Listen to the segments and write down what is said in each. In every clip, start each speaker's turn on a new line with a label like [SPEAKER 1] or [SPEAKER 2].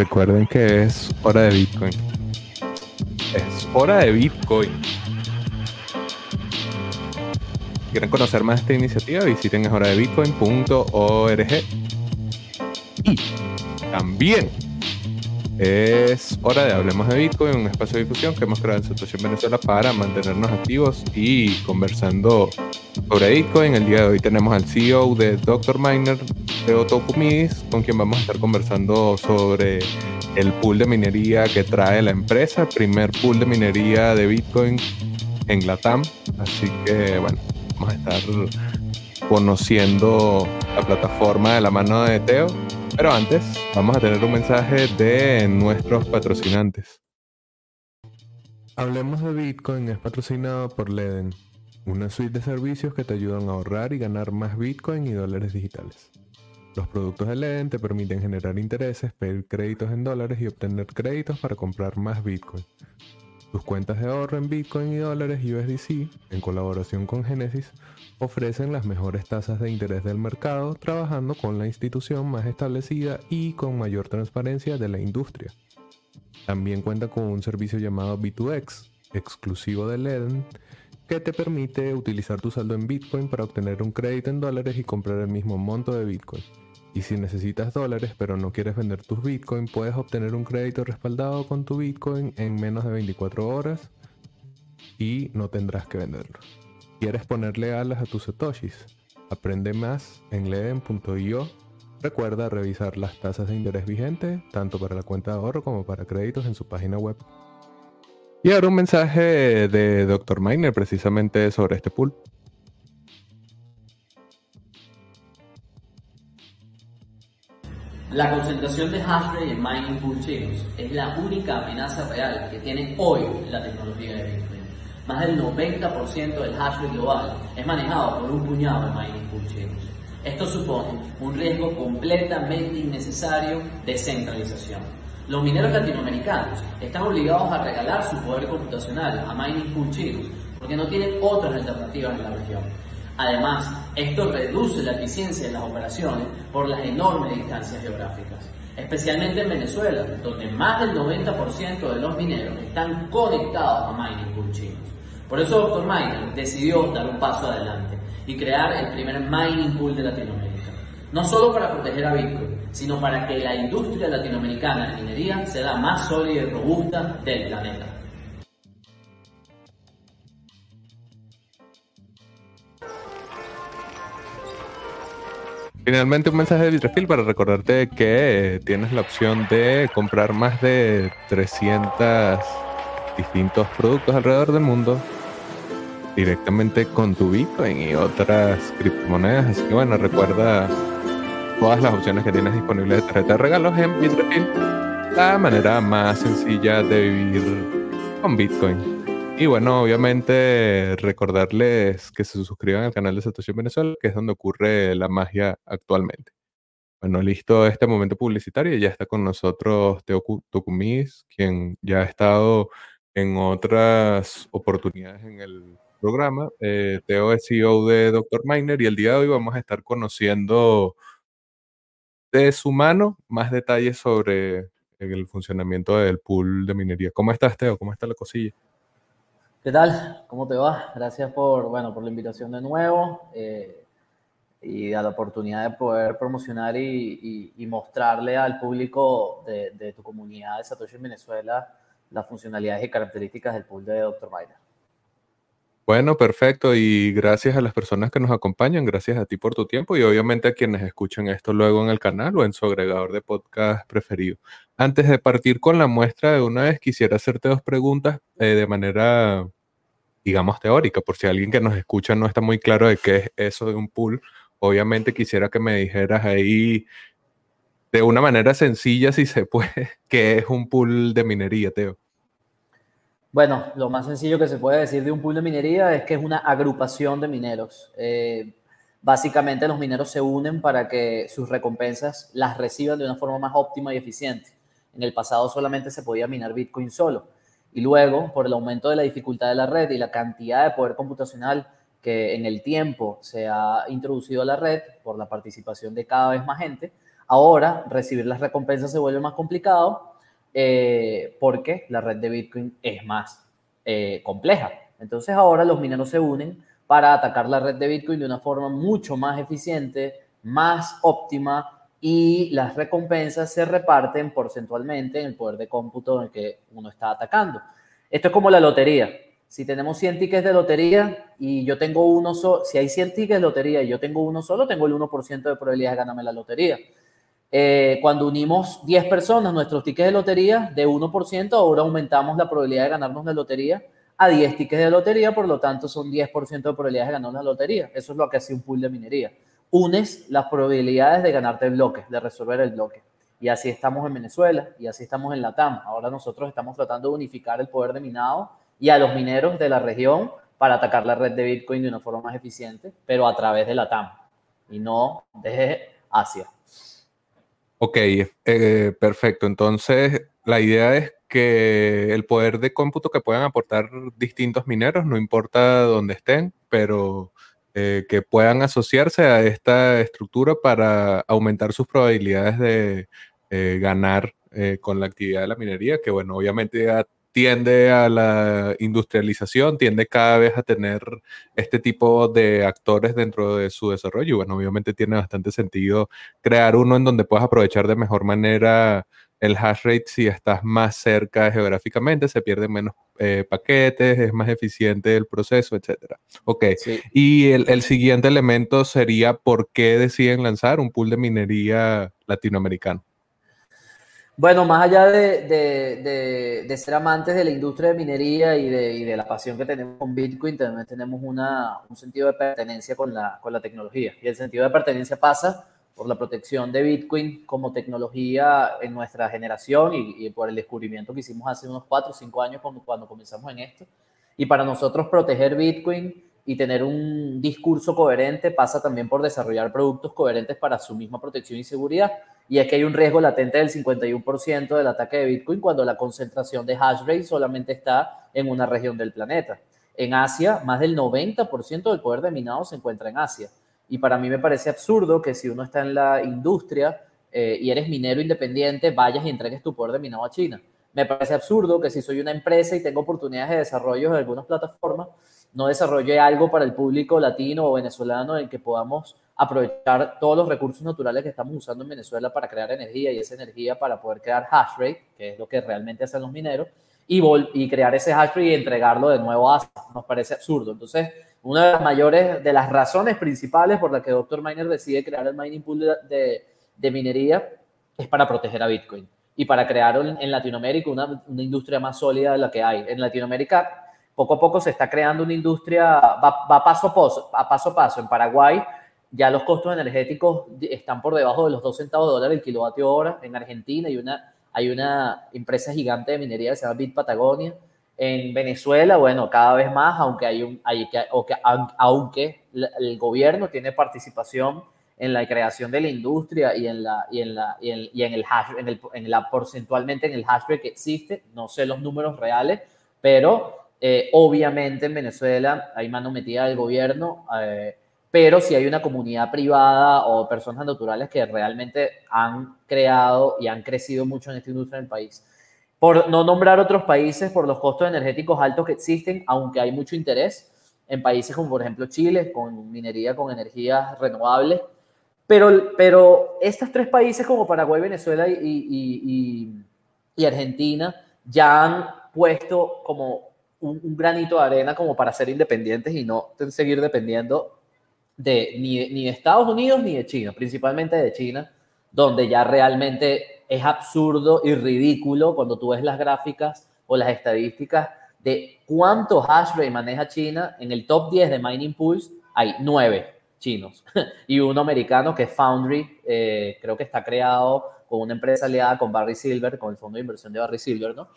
[SPEAKER 1] recuerden que es hora de Bitcoin. Es hora de Bitcoin. Quieren conocer más de esta iniciativa, visiten eshoradebitcoin.org. Y también es hora de Hablemos de Bitcoin, un espacio de discusión que hemos creado en Situación Venezuela para mantenernos activos y conversando sobre Bitcoin. El día de hoy tenemos al CEO de Dr. Miner, Teo Tokumis, con quien vamos a estar conversando sobre el pool de minería que trae la empresa, el primer pool de minería de Bitcoin en Latam. Así que, bueno, vamos a estar conociendo la plataforma de la mano de Teo pero antes, vamos a tener un mensaje de nuestros patrocinantes. Hablemos de Bitcoin es patrocinado por Leden, una suite de servicios que te ayudan a ahorrar y ganar más Bitcoin y dólares digitales. Los productos de Leden te permiten generar intereses, pedir créditos en dólares y obtener créditos para comprar más Bitcoin. Tus cuentas de ahorro en Bitcoin y dólares USDC, en colaboración con Genesis, ofrecen las mejores tasas de interés del mercado trabajando con la institución más establecida y con mayor transparencia de la industria. También cuenta con un servicio llamado B2X, exclusivo de Leden, que te permite utilizar tu saldo en Bitcoin para obtener un crédito en dólares y comprar el mismo monto de Bitcoin. Y si necesitas dólares pero no quieres vender tus Bitcoin, puedes obtener un crédito respaldado con tu Bitcoin en menos de 24 horas y no tendrás que venderlo. ¿Quieres ponerle alas a tus satoshis? Aprende más en leden.io. Recuerda revisar las tasas de interés vigentes, tanto para la cuenta de ahorro como para créditos en su página web. Y ahora un mensaje de Dr. Miner precisamente sobre este pool.
[SPEAKER 2] La concentración de hash rate en mining pool chinos es la única amenaza real que tiene hoy la tecnología de Bitcoin. Más del 90% del hash rate global es manejado por un puñado de mining pool chinos. Esto supone un riesgo completamente innecesario de centralización. Los mineros latinoamericanos están obligados a regalar su poder computacional a mining pool chinos porque no tienen otras alternativas en la región. Además, esto reduce la eficiencia de las operaciones por las enormes distancias geográficas, especialmente en Venezuela, donde más del 90% de los mineros están conectados a mining pool chinos. Por eso Dr. Miner decidió dar un paso adelante y crear el primer mining pool de Latinoamérica. No solo para proteger a Bitcoin, sino para que la industria latinoamericana de minería sea la más sólida y robusta del planeta.
[SPEAKER 1] Finalmente un mensaje de Bitrefil para recordarte que tienes la opción de comprar más de 300 distintos productos alrededor del mundo directamente con tu Bitcoin y otras criptomonedas. Así que bueno, recuerda todas las opciones que tienes disponibles de tarjeta de regalos en Bitrefil. La manera más sencilla de vivir con Bitcoin. Y bueno, obviamente recordarles que se suscriban al canal de Satoshi Venezuela, que es donde ocurre la magia actualmente. Bueno, listo este momento publicitario. Ya está con nosotros Teo Tokumis, quien ya ha estado en otras oportunidades en el programa. Eh, Teo es CEO de Dr. Miner y el día de hoy vamos a estar conociendo de su mano más detalles sobre el funcionamiento del pool de minería. ¿Cómo estás, Teo? ¿Cómo está la cosilla?
[SPEAKER 2] ¿Qué tal? ¿Cómo te va? Gracias por, bueno, por la invitación de nuevo eh, y a la oportunidad de poder promocionar y, mostrarle al público de, tu comunidad de Satoshi en Venezuela las funcionalidades y características del pool de Dr. Miner.
[SPEAKER 1] Bueno, perfecto. Y gracias a las personas que nos acompañan, gracias a ti por tu tiempo y obviamente a quienes escuchan esto luego en el canal o en su agregador de podcast preferido. Antes de partir con la muestra de una vez, quisiera hacerte dos preguntas eh, de manera, digamos, teórica, por si alguien que nos escucha no está muy claro de qué es eso de un pool. Obviamente quisiera que me dijeras ahí de una manera sencilla, si se puede, qué es un pool de minería, Teo.
[SPEAKER 2] Bueno, lo más sencillo que se puede decir de un pool de minería es que es una agrupación de mineros. Eh, básicamente los mineros se unen para que sus recompensas las reciban de una forma más óptima y eficiente. En el pasado solamente se podía minar Bitcoin solo. Y luego, por el aumento de la dificultad de la red y la cantidad de poder computacional que en el tiempo se ha introducido a la red por la participación de cada vez más gente, Ahora, recibir las recompensas se vuelve más complicado eh, porque la red de Bitcoin es más eh, compleja. Entonces ahora los mineros se unen para atacar la red de Bitcoin de una forma mucho más eficiente, más óptima y las recompensas se reparten porcentualmente en el poder de cómputo en el que uno está atacando. Esto es como la lotería. Si tenemos 100 tickets de lotería y yo tengo uno solo, si hay 100 tickets de lotería y yo tengo uno solo, tengo el 1% de probabilidad de ganarme la lotería. Eh, cuando unimos 10 personas nuestros tickets de lotería de 1%, ahora aumentamos la probabilidad de ganarnos la lotería a 10 tickets de lotería, por lo tanto son 10% de probabilidades de ganarnos la lotería. Eso es lo que hace un pool de minería. Unes las probabilidades de ganarte el bloque, de resolver el bloque. Y así estamos en Venezuela y así estamos en la TAM. Ahora nosotros estamos tratando de unificar el poder de minado y a los mineros de la región para atacar la red de Bitcoin de una forma más eficiente, pero a través de la TAM y no de Asia.
[SPEAKER 1] Ok, eh, perfecto. Entonces, la idea es que el poder de cómputo que puedan aportar distintos mineros, no importa dónde estén, pero eh, que puedan asociarse a esta estructura para aumentar sus probabilidades de eh, ganar con la actividad de la minería, que bueno, obviamente ya tiende a la industrialización, tiende cada vez a tener este tipo de actores dentro de su desarrollo. Y bueno, obviamente tiene bastante sentido crear uno en donde puedas aprovechar de mejor manera el hash rate si estás más cerca geográficamente, se pierden menos eh, paquetes, es más eficiente el proceso, etc. Ok. Y el, el siguiente elemento sería por qué deciden lanzar un pool de minería latinoamericano.
[SPEAKER 2] Bueno, más allá de, de, ser amantes de la industria de minería y de, y de, la pasión que tenemos con Bitcoin, también tenemos una, un sentido de pertenencia con la, con la tecnología. Y el sentido de pertenencia pasa por la protección de Bitcoin como tecnología en nuestra generación y, y por el descubrimiento que hicimos hace unos 4 o 5 años cuando, cuando comenzamos en esto. Y para nosotros proteger Bitcoin y tener un discurso coherente pasa también por desarrollar productos coherentes para su misma protección y seguridad y es que hay un riesgo latente del 51% del ataque de Bitcoin cuando la concentración de hash rate solamente está en una región del planeta. En Asia, más del 90% del poder de minado se encuentra en Asia. Y para mí me parece absurdo que si uno está en la industria eh, y eres minero independiente, vayas y entregues tu poder de minado a China. Me parece absurdo que si soy una empresa y tengo oportunidades de desarrollo en algunas plataformas, no desarrolle algo para el público latino o venezolano en que podamos aprovechar todos los recursos naturales que estamos usando en Venezuela para crear energía y esa energía para poder crear hash rate, que es lo que realmente hacen los mineros, y, y crear ese hash rate y entregarlo de nuevo a Nos parece absurdo. Entonces, una de las mayores, de las razones principales por las que Dr. Miner decide crear el mining pool de, minería es para proteger a Bitcoin y para crear en Latinoamérica una, industria más sólida de la que hay. En Latinoamérica, poco a poco se está creando una industria, va, va paso a paso, a paso a paso. En Paraguay ya los costos energéticos están por debajo de los 2 centavos de dólar el kilovatio hora. En Argentina hay una, hay una empresa gigante de minería que se llama Bit Patagonia. En Venezuela, bueno, cada vez más, aunque, hay un, hay que, aunque el gobierno tiene participación en la creación de la industria y en, la, y en, la, y en, el hash, en, el, en la porcentualmente en el hash rate que existe, no sé los números reales, pero eh, obviamente en Venezuela hay mano metida del gobierno. Eh, pero si hay una comunidad privada o personas naturales que realmente han creado y han crecido mucho en esta industria en el país. Por no nombrar otros países por los costos energéticos altos que existen, aunque hay mucho interés en países como por ejemplo Chile, con minería con energías renovables. Pero, pero estos tres países como Paraguay, Venezuela y, Argentina ya han puesto como un, granito de arena como para ser independientes y no seguir dependiendo de, ni, de Estados Unidos ni de China, principalmente de China, donde ya realmente es absurdo y ridículo cuando tú ves las gráficas o las estadísticas de cuánto hash rate maneja China. En el top 10 de mining pools hay 9 chinos y uno americano que es Foundry, eh, creo que está creado con una empresa aliada con Barry Silver, con el fondo de inversión de Barry Silver, ¿no?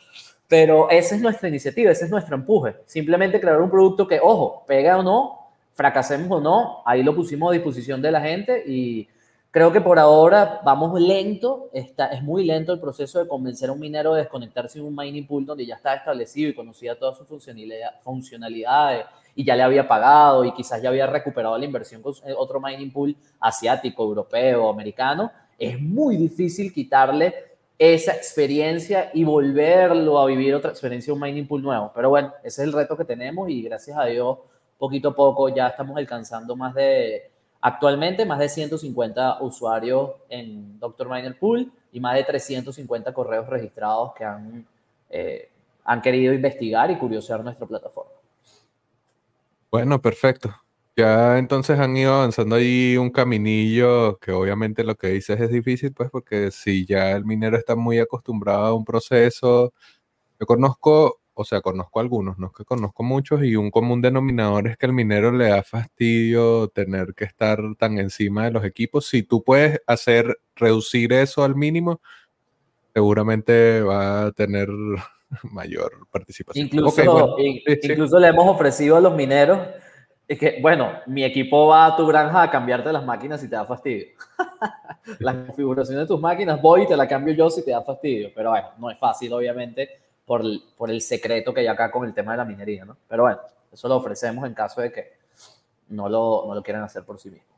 [SPEAKER 2] Pero esa es nuestra iniciativa, ese es nuestro empuje. Simplemente crear un producto que, ojo, pega o no, fracasemos o no, ahí lo pusimos a disposición de la gente y creo que por ahora vamos lento, está, es muy lento el proceso de convencer a un minero de desconectarse en un mining pool donde ya está establecido y conocía todas sus funcionalidades y ya le había pagado y quizás ya había recuperado la inversión con otro mining pool asiático, europeo, americano. es muy difícil quitarle esa experiencia y volverlo a vivir otra experiencia, un mining pool nuevo. Pero bueno, ese es el reto que tenemos y gracias a Dios, poquito a poco ya estamos alcanzando más de, actualmente más de 150 usuarios en Doctor Miner Pool y más de 350 correos registrados que han, eh, han querido investigar y curiosear nuestra plataforma.
[SPEAKER 1] Bueno, perfecto. Ya entonces han ido avanzando ahí un caminillo que obviamente lo que dices es difícil, pues porque si ya el minero está muy acostumbrado a un proceso, yo conozco, o sea, conozco algunos, no es que conozco muchos, y un común denominador es que el minero le da fastidio tener que estar tan encima de los equipos. Si tú puedes hacer reducir eso al mínimo, seguramente va a tener mayor participación.
[SPEAKER 2] Incluso, incluso le hemos ofrecido a los mineros es que, bueno, mi equipo va a tu granja a cambiarte las máquinas si te da fastidio. la configuración de tus máquinas, voy y te la cambio yo si te da fastidio. Pero bueno, no es fácil, obviamente, por el, por el secreto que hay acá con el tema de la minería, ¿no? Pero bueno, eso lo ofrecemos en caso de que no lo, no lo quieran hacer por sí mismos.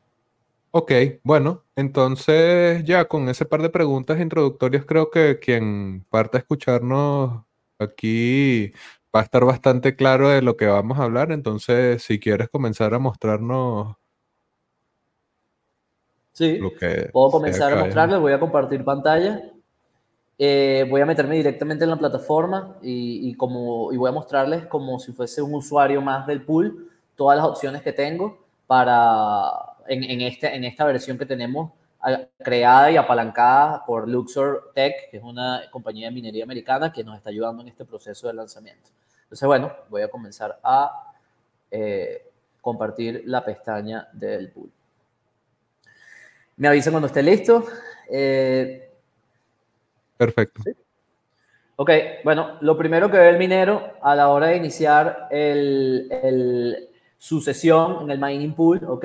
[SPEAKER 1] Ok, bueno, entonces ya con ese par de preguntas introductorias creo que quien parte a escucharnos aquí va a estar bastante claro de lo que vamos a hablar. Entonces, si quieres comenzar a mostrarnos.
[SPEAKER 2] Sí, puedo comenzar a mostrarles. Voy a compartir pantalla. Eh, voy a meterme directamente en la plataforma y, como, y voy a mostrarles como si fuese un usuario más del pool todas las opciones que tengo para en, en, este, en esta versión que tenemos creada y apalancada por Luxor Tech, que es una compañía de minería americana que nos está ayudando en este proceso de lanzamiento. Entonces, bueno, voy a comenzar a eh, compartir la pestaña del pool. Me avisan cuando esté listo. Eh,
[SPEAKER 1] Perfecto.
[SPEAKER 2] Ok, bueno, lo primero que ve el minero a la hora de iniciar el, su sesión en el mining pool, ok,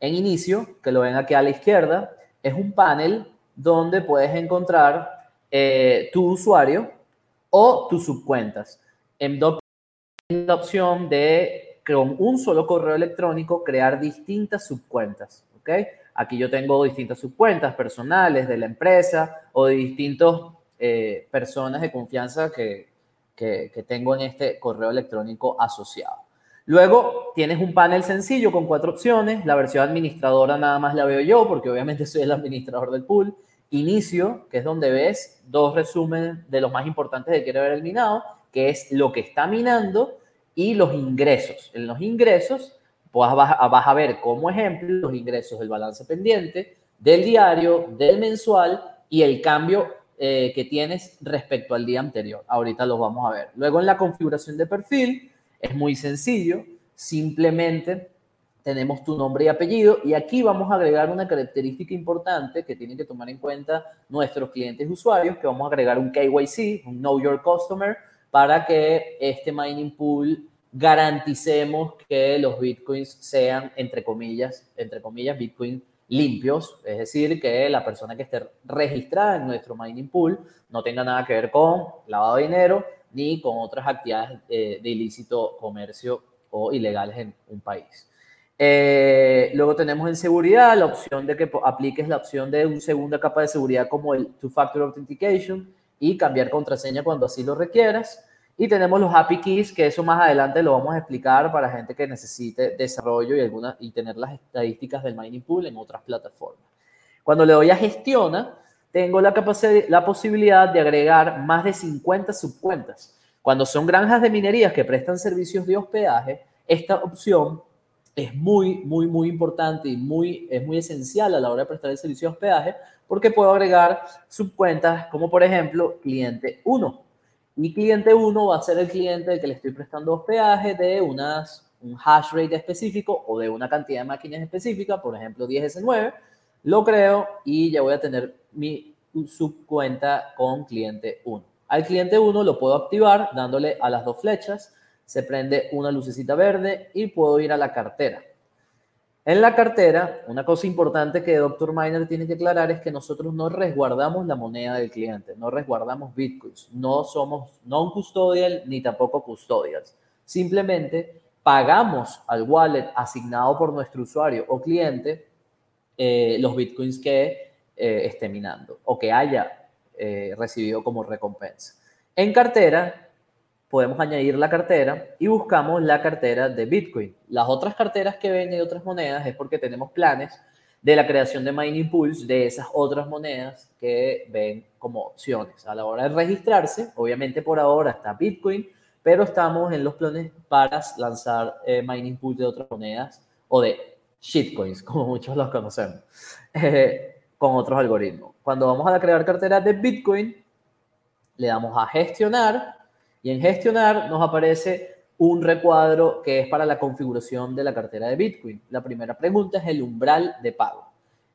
[SPEAKER 2] en inicio, que lo ven aquí a la izquierda, es un panel donde puedes encontrar eh, tu usuario o tus subcuentas. En Docker la opción de con un solo correo electrónico crear distintas subcuentas. ¿ok? Aquí yo tengo distintas subcuentas personales de la empresa o de distintas eh, personas de confianza que, que, que tengo en este correo electrónico asociado. Luego tienes un panel sencillo con cuatro opciones. La versión administradora nada más la veo yo porque obviamente soy el administrador del pool. Inicio, que es donde ves dos resúmenes de los más importantes de quiere ver el minado que es lo que está minando y los ingresos. En los ingresos, pues vas, a ver como ejemplo los ingresos del balance pendiente, del diario, del mensual y el cambio eh, que tienes respecto al día anterior. Ahorita los vamos a ver. Luego en la configuración de perfil es muy sencillo. Simplemente tenemos tu nombre y apellido y aquí vamos a agregar una característica importante que tienen que tomar en cuenta nuestros clientes usuarios, que vamos a agregar un KYC, un Know Your Customer, para que este mining pool garanticemos que los bitcoins sean, entre comillas, entre comillas, bitcoins limpios, es decir, que la persona que esté registrada en nuestro mining pool no tenga nada que ver con lavado de dinero ni con otras actividades de, ilícito comercio o ilegales en un país. Eh, luego tenemos en seguridad la opción de que apliques la opción de una segunda capa de seguridad como el Two-Factor Authentication, y cambiar contraseña cuando así lo requieras. Y tenemos los API Keys, que eso más adelante lo vamos a explicar para gente que necesite desarrollo y, alguna, y tener las estadísticas del mining pool en otras plataformas. Cuando le doy a gestiona, tengo la, la posibilidad de agregar más de 50 subcuentas. Cuando son granjas de minerías que prestan servicios de hospedaje, esta opción es muy, muy, muy importante y muy, es muy esencial a la hora de prestar el servicio de hospedaje porque puedo agregar subcuentas como por ejemplo cliente 1. Mi cliente 1 va a ser el cliente al que le estoy prestando hospedaje de unas, un hash rate específico o de una cantidad de máquinas específica, por ejemplo 10S9. Lo creo y ya voy a tener mi subcuenta con cliente 1. Al cliente 1 lo puedo activar dándole a las dos flechas se prende una lucecita verde y puedo ir a la cartera. En la cartera, una cosa importante que Dr. Miner tiene que aclarar es que nosotros no resguardamos la moneda del cliente, no resguardamos bitcoins, no somos no un custodial ni tampoco custodials. Simplemente pagamos al wallet asignado por nuestro usuario o cliente eh, los bitcoins que eh, esté minando o que haya eh, recibido como recompensa. En cartera, podemos añadir la cartera y buscamos la cartera de Bitcoin. Las otras carteras que ven de otras monedas es porque tenemos planes de la creación de mining pools de esas otras monedas que ven como opciones. A la hora de registrarse, obviamente por ahora está Bitcoin, pero estamos en los planes para lanzar eh, mining pools de otras monedas o de shitcoins, como muchos los conocemos, eh, con otros algoritmos. Cuando vamos a crear cartera de Bitcoin, le damos a gestionar y en gestionar nos aparece un recuadro que es para la configuración de la cartera de Bitcoin. La primera pregunta es el umbral de pago.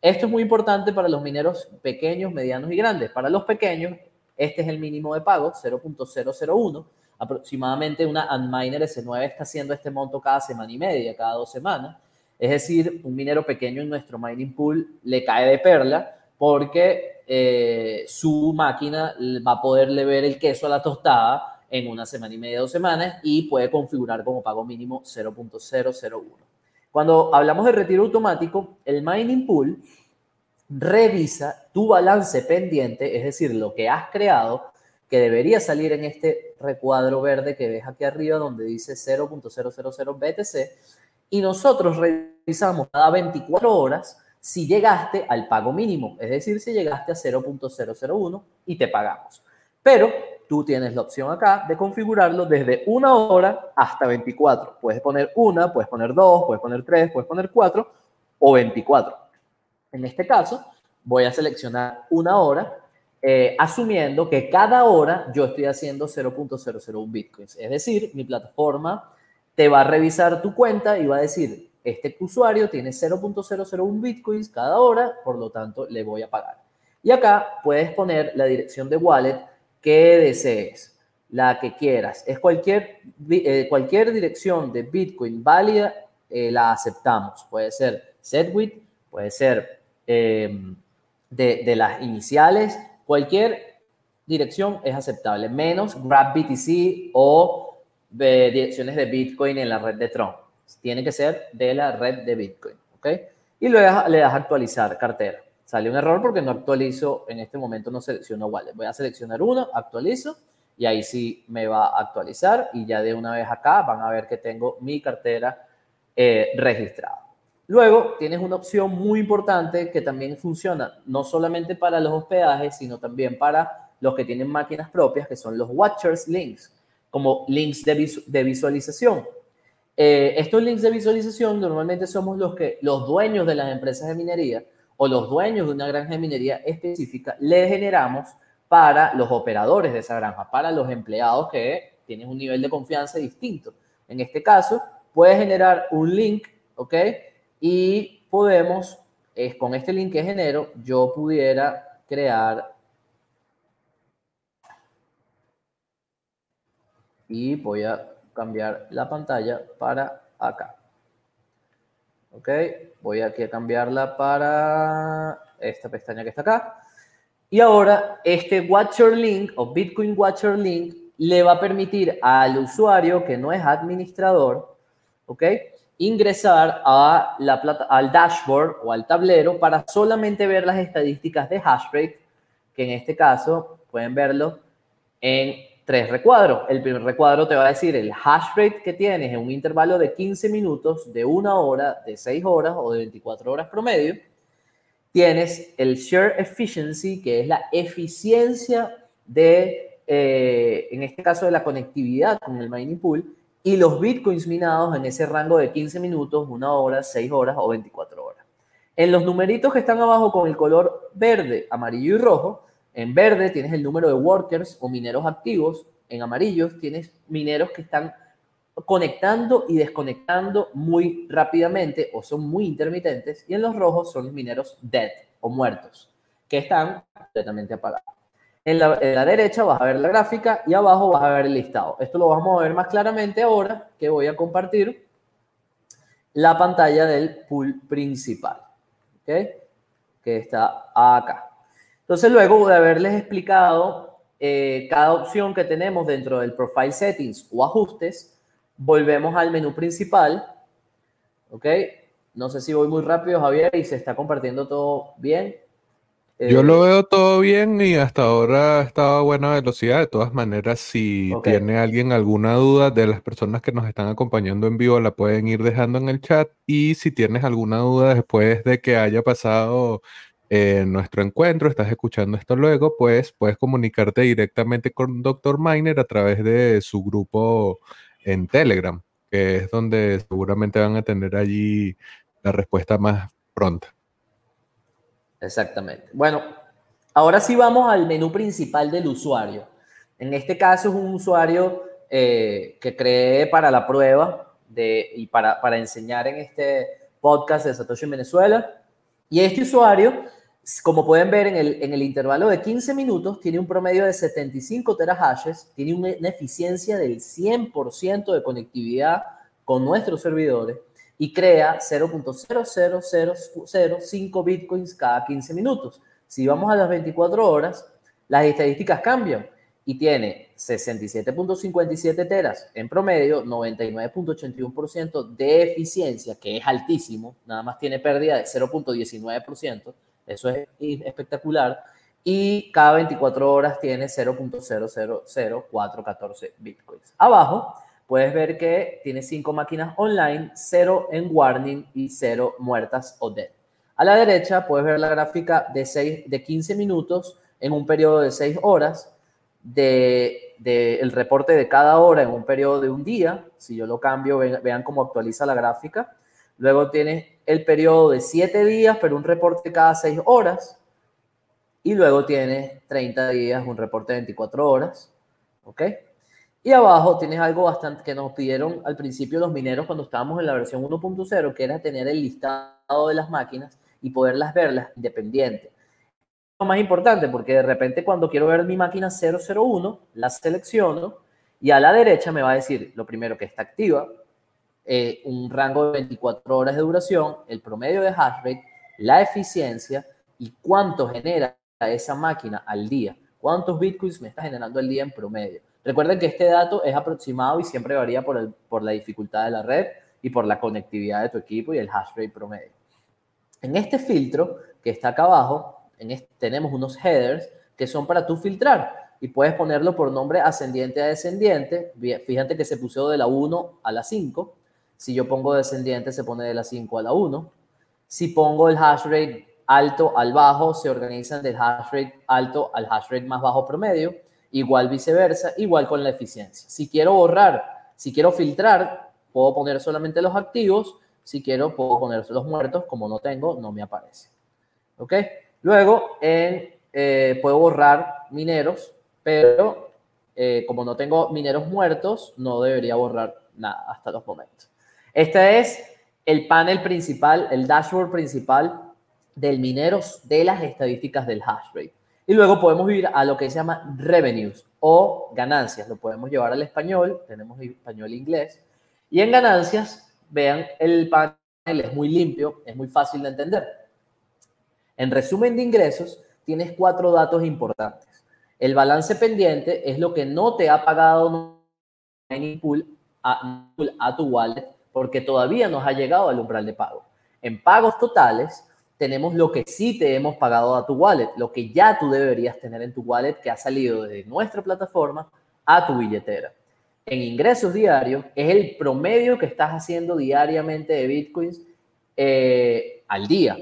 [SPEAKER 2] Esto es muy importante para los mineros pequeños, medianos y grandes. Para los pequeños, este es el mínimo de pago, 0.001. Aproximadamente una Antminer S9 está haciendo este monto cada semana y media, cada dos semanas. Es decir, un minero pequeño en nuestro mining pool le cae de perla porque eh, su máquina va a poderle ver el queso a la tostada en una semana y media, dos semanas y puede configurar como pago mínimo 0.001. Cuando hablamos de retiro automático, el mining pool revisa tu balance pendiente, es decir, lo que has creado, que debería salir en este recuadro verde que ves aquí arriba donde dice 0.000 BTC, y nosotros revisamos cada 24 horas si llegaste al pago mínimo, es decir, si llegaste a 0.001 y te pagamos. Pero tú tienes la opción acá de configurarlo desde una hora hasta 24. Puedes poner una, puedes poner dos, puedes poner tres, puedes poner cuatro o 24. En este caso, voy a seleccionar una hora, eh, asumiendo que cada hora yo estoy haciendo 0.001 bitcoins. Es decir, mi plataforma te va a revisar tu cuenta y va a decir, este usuario tiene 0.001 bitcoins cada hora, por lo tanto le voy a pagar. Y acá puedes poner la dirección de wallet que desees, la que quieras. Es cualquier, eh, cualquier dirección de Bitcoin válida, eh, la aceptamos. Puede ser SetWit, puede ser em, de, las iniciales, cualquier dirección es aceptable, menos GrabBTC o de direcciones de Bitcoin en la red de Tron. Tiene que ser de la red de Bitcoin, ¿ok? Y luego le das a actualizar cartera. Sale un error porque no actualizo, en este momento no selecciono wallet. Voy a seleccionar uno, actualizo y ahí sí me va a actualizar y ya de una vez acá van a ver que tengo mi cartera eh, registrada. Luego tienes una opción muy importante que también funciona no solamente para los hospedajes, sino también para los que tienen máquinas propias, que son los Watchers Links, como links de, visualización. Eh, estos links de visualización normalmente somos los, que, los dueños de las empresas de minería o los dueños de una granja de minería específica, le generamos para los operadores de esa granja, para los empleados que tienen un nivel de confianza distinto. En este caso, puede generar un link, ¿ok? Y podemos, con este link que genero, yo pudiera crear y voy a cambiar la pantalla para acá. ¿Ok? Voy aquí a cambiarla para esta pestaña que está acá. Y ahora este Watcher Link o Bitcoin Watcher Link le va a permitir al usuario que no es administrador, ¿ok? Ingresar a la plata, al dashboard o al tablero para solamente ver las estadísticas de hash rate, que en este caso pueden verlo en tres recuadros. El primer recuadro te va a decir el hash rate que tienes en un intervalo de 15 minutos, de una hora, de 6 horas o de 24 horas promedio. Tienes el share efficiency, que es la eficiencia de, eh, en este caso, de la conectividad con el mining pool y los bitcoins minados en ese rango de 15 minutos, una hora, 6 horas o 24 horas. En los numeritos que están abajo con el color verde, amarillo y rojo, en verde tienes el número de workers o mineros activos. En amarillos tienes mineros que están conectando y desconectando muy rápidamente o son muy intermitentes. Y en los rojos son los mineros dead o muertos, que están completamente apagados. En la, derecha vas a ver la gráfica y abajo vas a ver el listado. Esto lo vamos a ver más claramente ahora que voy a compartir la pantalla del pool principal, que está acá. Entonces, luego de haberles explicado eh, cada opción que tenemos dentro del Profile Settings o ajustes, volvemos al menú principal. ¿Ok? No sé si voy muy rápido, Javier, y se está compartiendo todo bien.
[SPEAKER 1] Yo lo veo todo bien y hasta ahora estaba a buena velocidad. De todas maneras, si tiene alguien alguna duda de las personas que nos están acompañando en vivo, la pueden ir dejando en el chat. Y si tienes alguna duda después de que haya pasado eh, nuestro encuentro, estás escuchando esto luego, pues puedes comunicarte directamente con Dr. Miner a través de su grupo en Telegram, que es donde seguramente van a tener allí la respuesta más pronta.
[SPEAKER 2] Exactamente. Bueno, ahora sí vamos al menú principal del usuario. En este caso es un usuario eh, que creé para la prueba y para, para enseñar en este podcast de Satoshi en Venezuela. Y este usuario, como pueden ver en el, en el intervalo de 15 minutos, tiene un promedio de 75 terahashes, tiene una eficiencia del 100% de conectividad con nuestros servidores y crea 0.00005 bitcoins cada 15 minutos. Si vamos a las 24 horas, las estadísticas cambian y tiene 67.57 teras en promedio, 99.81% de eficiencia, que es altísimo, nada más tiene pérdida de 0.19%, eso es espectacular, y cada 24 horas tiene 0.000414 bitcoins. Abajo puedes ver que tiene cinco máquinas online, cero en warning y cero muertas o dead. A la derecha puedes ver la gráfica de, 6, de 15 minutos en un periodo de 6 horas, de, el reporte de cada hora en un periodo de un día. Si yo lo cambio, vean, cómo actualiza la gráfica. Luego tienes el periodo de 7 días, pero un reporte cada 6 horas. Y luego tienes 30 días, un reporte de 24 horas. ¿Ok? Y abajo tienes algo bastante que nos pidieron al principio los mineros cuando estábamos en la versión 1.0, que era tener el listado de las máquinas y poderlas verlas independiente. Lo más importante, porque de repente cuando quiero ver mi máquina 001, la selecciono y a la derecha me va a decir lo primero que está activa, eh, un rango de 24 horas de duración, el promedio de hash rate, la eficiencia y cuánto genera esa máquina al día. ¿Cuántos bitcoins me está generando al día en promedio? Recuerden que este dato es aproximado y siempre varía por, el, por la dificultad de la red y por la conectividad de tu equipo y el hash rate promedio. En este filtro que está acá abajo, en tenemos unos headers que son para tú filtrar y puedes ponerlo por nombre ascendiente a descendiente. Fíjate que se puso de la 1 a la 5. Si yo pongo descendiente, se pone de la 5 a la 1. Si pongo el hash rate alto al bajo, se organizan del hash rate alto al hash rate más bajo promedio igual viceversa, igual con la eficiencia. Si quiero borrar, si quiero filtrar, puedo poner solamente los activos, si quiero puedo poner los muertos, como no tengo, no me aparece. ¿Ok? Luego, eh, puedo borrar mineros, pero eh, como no tengo mineros muertos, no debería borrar nada hasta los momentos. Este es el panel principal, el dashboard principal del mineros de las estadísticas del hash rate. Y luego podemos ir a lo que se llama revenues o ganancias. Lo podemos llevar al español, tenemos español e inglés. Y en ganancias, vean, el panel es muy limpio, es muy fácil de entender. En resumen de ingresos, tienes cuatro datos importantes. El balance pendiente es lo que no te ha pagado en pool a tu wallet porque todavía no ha llegado al umbral de pago. En pagos totales, tenemos lo que sí te hemos pagado a tu wallet, lo que ya tú deberías tener en tu wallet que ha salido de nuestra plataforma a tu billetera. En ingresos diarios es el promedio que estás haciendo diariamente de bitcoins eh, al día.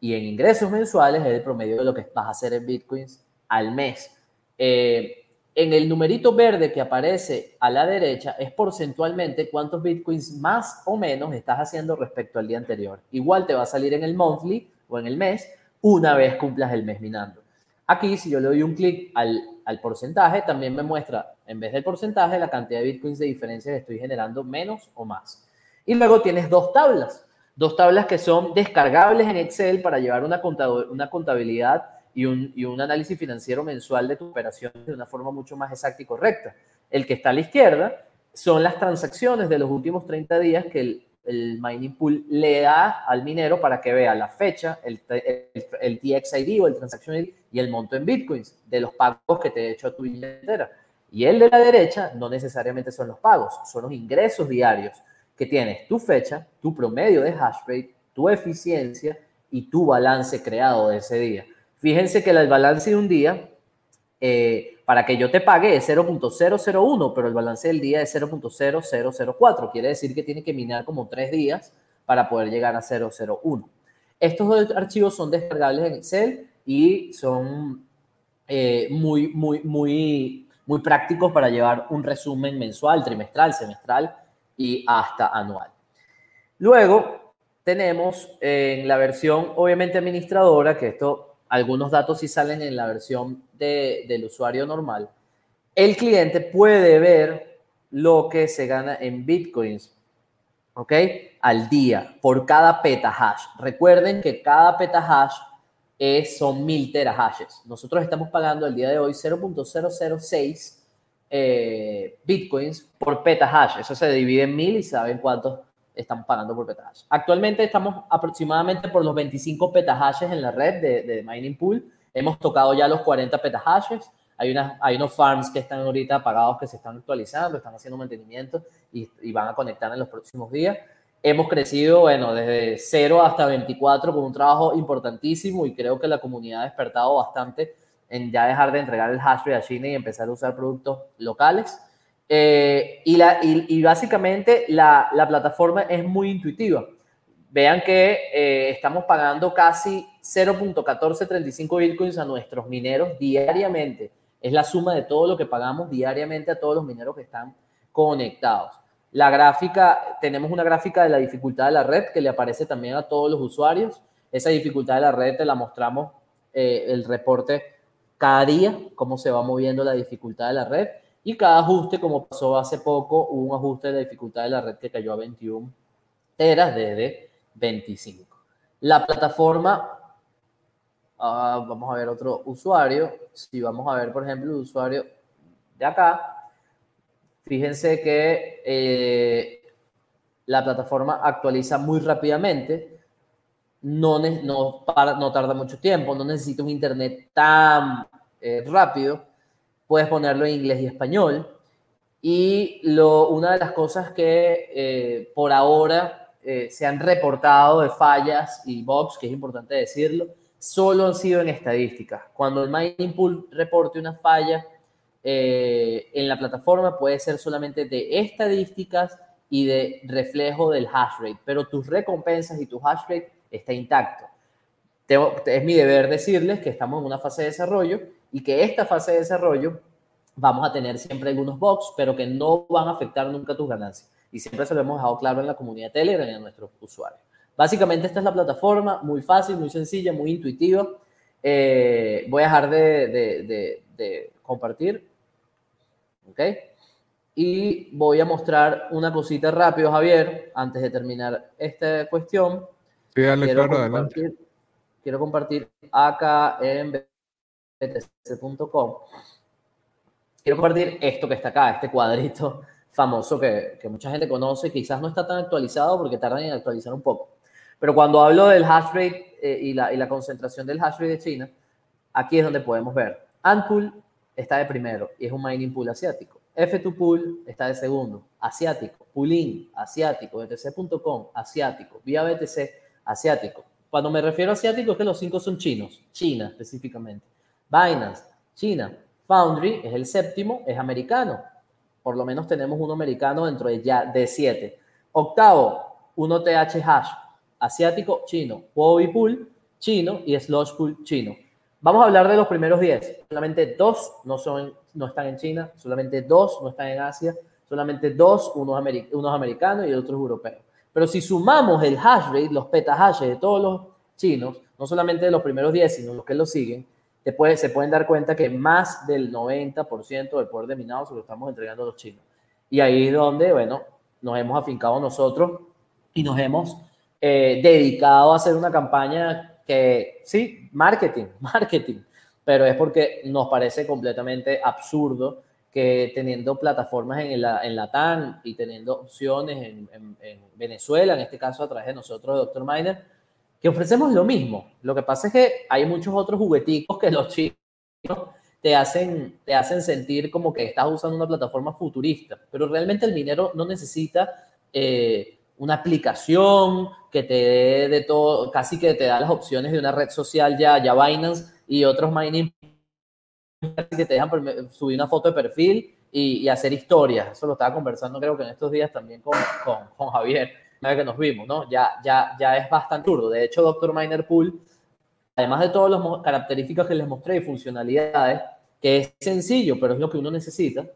[SPEAKER 2] Y en ingresos mensuales es el promedio de lo que vas a hacer en bitcoins al mes. Eh, en el numerito verde que aparece a la derecha es porcentualmente cuántos bitcoins más o menos estás haciendo respecto al día anterior. Igual te va a salir en el monthly o en el mes una vez cumplas el mes minando. Aquí, si yo le doy un clic al, al, porcentaje, también me muestra, en vez del porcentaje, la cantidad de bitcoins de diferencia que estoy generando menos o más. Y luego tienes dos tablas, dos tablas que son descargables en Excel para llevar una, contabilidad y un, y un análisis financiero mensual de tu operación de una forma mucho más exacta y correcta. El que está a la izquierda son las transacciones de los últimos 30 días que el, el mining pool le da al minero para que vea la fecha, el, el, TXID o el Transaction ID y el monto en bitcoins de los pagos que te he hecho a tu billetera. Y el de la derecha no necesariamente son los pagos, son los ingresos diarios que tienes tu fecha, tu promedio de hash rate, tu eficiencia y tu balance creado de ese día. Fíjense que el balance de un día, eh, para que yo te pague es 0.001, pero el balance del día es 0.0004. Quiere decir que tiene que minar como tres días para poder llegar a 001. Estos dos archivos son descargables en Excel y son eh, muy, muy, muy, muy prácticos para llevar un resumen mensual, trimestral, semestral y hasta anual. Luego tenemos en la versión, obviamente, administradora, que esto, algunos datos sí salen en la versión del usuario normal. El cliente puede ver lo que se gana en bitcoins, ¿ok? Al día, por cada petahash. Recuerden que cada petahash es, son mil terahashes. Nosotros estamos pagando el día de hoy 0.006 eh, bitcoins por petahash. Eso se divide en mil y saben cuántos están pagando por petahash. Actualmente estamos aproximadamente por los 25 petahashes en la red de, de Mining Pool. Hemos tocado ya los 40 petahashes. Hay, unas, hay unos farms que están ahorita apagados que se están actualizando, están haciendo mantenimiento y, y van a conectar en los próximos días. Hemos crecido, bueno, desde 0 hasta 24 con un trabajo importantísimo y creo que la comunidad ha despertado bastante en ya dejar de entregar el hash rate a China y empezar a usar productos locales. Eh, y, la, y, básicamente la, la, plataforma es muy intuitiva. Vean que eh, estamos pagando casi 0.1435 bitcoins a nuestros mineros diariamente. Es la suma de todo lo que pagamos diariamente a todos los mineros que están conectados. La gráfica, tenemos una gráfica de la dificultad de la red que le aparece también a todos los usuarios. Esa dificultad de la red te la mostramos eh, el reporte cada día, cómo se va moviendo la dificultad de la red. Y cada ajuste, como pasó hace poco, hubo un ajuste de dificultad de la red que cayó a 21 teras desde 25. La plataforma, ah, vamos a ver otro usuario. Si vamos a ver, por ejemplo, el usuario de acá, Fíjense que eh, la plataforma actualiza muy rápidamente, no, no, no tarda mucho tiempo, no necesita un internet tan eh, rápido, puedes ponerlo en inglés y español. Y una de las cosas que eh, por ahora se han reportado de fallas y bugs, que es importante decirlo, solo han sido en estadísticas. Cuando el Mining Pool reporte una falla, eh, en la plataforma puede ser solamente de estadísticas y de reflejo del hash rate, pero tus recompensas y tu hash rate está intacto. es mi deber decirles que estamos en una fase de desarrollo y que esta fase de desarrollo vamos a tener siempre algunos bugs, pero que no van a afectar nunca tus ganancias. Y siempre se lo hemos dejado claro en la comunidad Telegram y a nuestros usuarios. Básicamente esta es la plataforma, muy fácil, muy sencilla, muy intuitiva. Eh, voy a dejar de, de compartir ¿ok? Y voy a mostrar una cosita rápido, Javier, antes de terminar esta cuestión.
[SPEAKER 1] Sí, dale,
[SPEAKER 2] quiero,
[SPEAKER 1] claro,
[SPEAKER 2] compartir, quiero compartir acá en btc.com. Quiero compartir esto que está acá, este cuadrito famoso que, que mucha gente conoce, quizás no está tan actualizado porque tardan en actualizar un poco. Pero cuando hablo del hash rate eh, y, la, y, la, concentración del hash rate de China, aquí es donde podemos ver. Anpool está de primero y es un mining pool asiático. F2 Pool está de segundo, asiático. Poolin, asiático. BTC.com, asiático. Vía BTC, asiático. Cuando me refiero a asiático es que los cinco son chinos, China específicamente. Binance, China. Foundry es el séptimo, es americano. Por lo menos tenemos uno americano dentro de ya de siete. Octavo, uno TH hash, asiático, chino. Huobi Pool, chino y Slush Pool, chino. Vamos a hablar de los primeros 10. Solamente dos no, son, no están en China, solamente dos no están en Asia, solamente dos, unos, unos americanos y otros europeos. Pero si sumamos el hash rate, los petahashes de todos los chinos, no solamente de los primeros 10, sino los que los siguen, te se pueden dar cuenta que más del 90% del poder de minado se lo estamos entregando a los chinos. Y ahí es donde, bueno, nos hemos afincado nosotros y nos hemos eh, dedicado a hacer una campaña que sí, marketing, marketing, pero es porque nos parece completamente absurdo que teniendo plataformas en la, en la TAN y teniendo opciones en, en, Venezuela, en este caso a través de nosotros, Dr. Miner, que ofrecemos lo mismo. Lo que pasa es que hay muchos otros jugueticos que los chinos te hacen, te hacen sentir como que estás usando una plataforma futurista, pero realmente el minero no necesita eh, una aplicación que te dé de todo, casi que te da las opciones de una red social ya, ya Binance y otros mining que te dejan subir una foto de perfil y, hacer historias. Eso lo estaba conversando creo que en estos días también con, con, con Javier, vez que nos vimos, ¿no? Ya, ya, ya es bastante duro. De hecho, Doctor Miner Pool, además de todas las características que les mostré y funcionalidades, que es sencillo, pero es lo que uno necesita,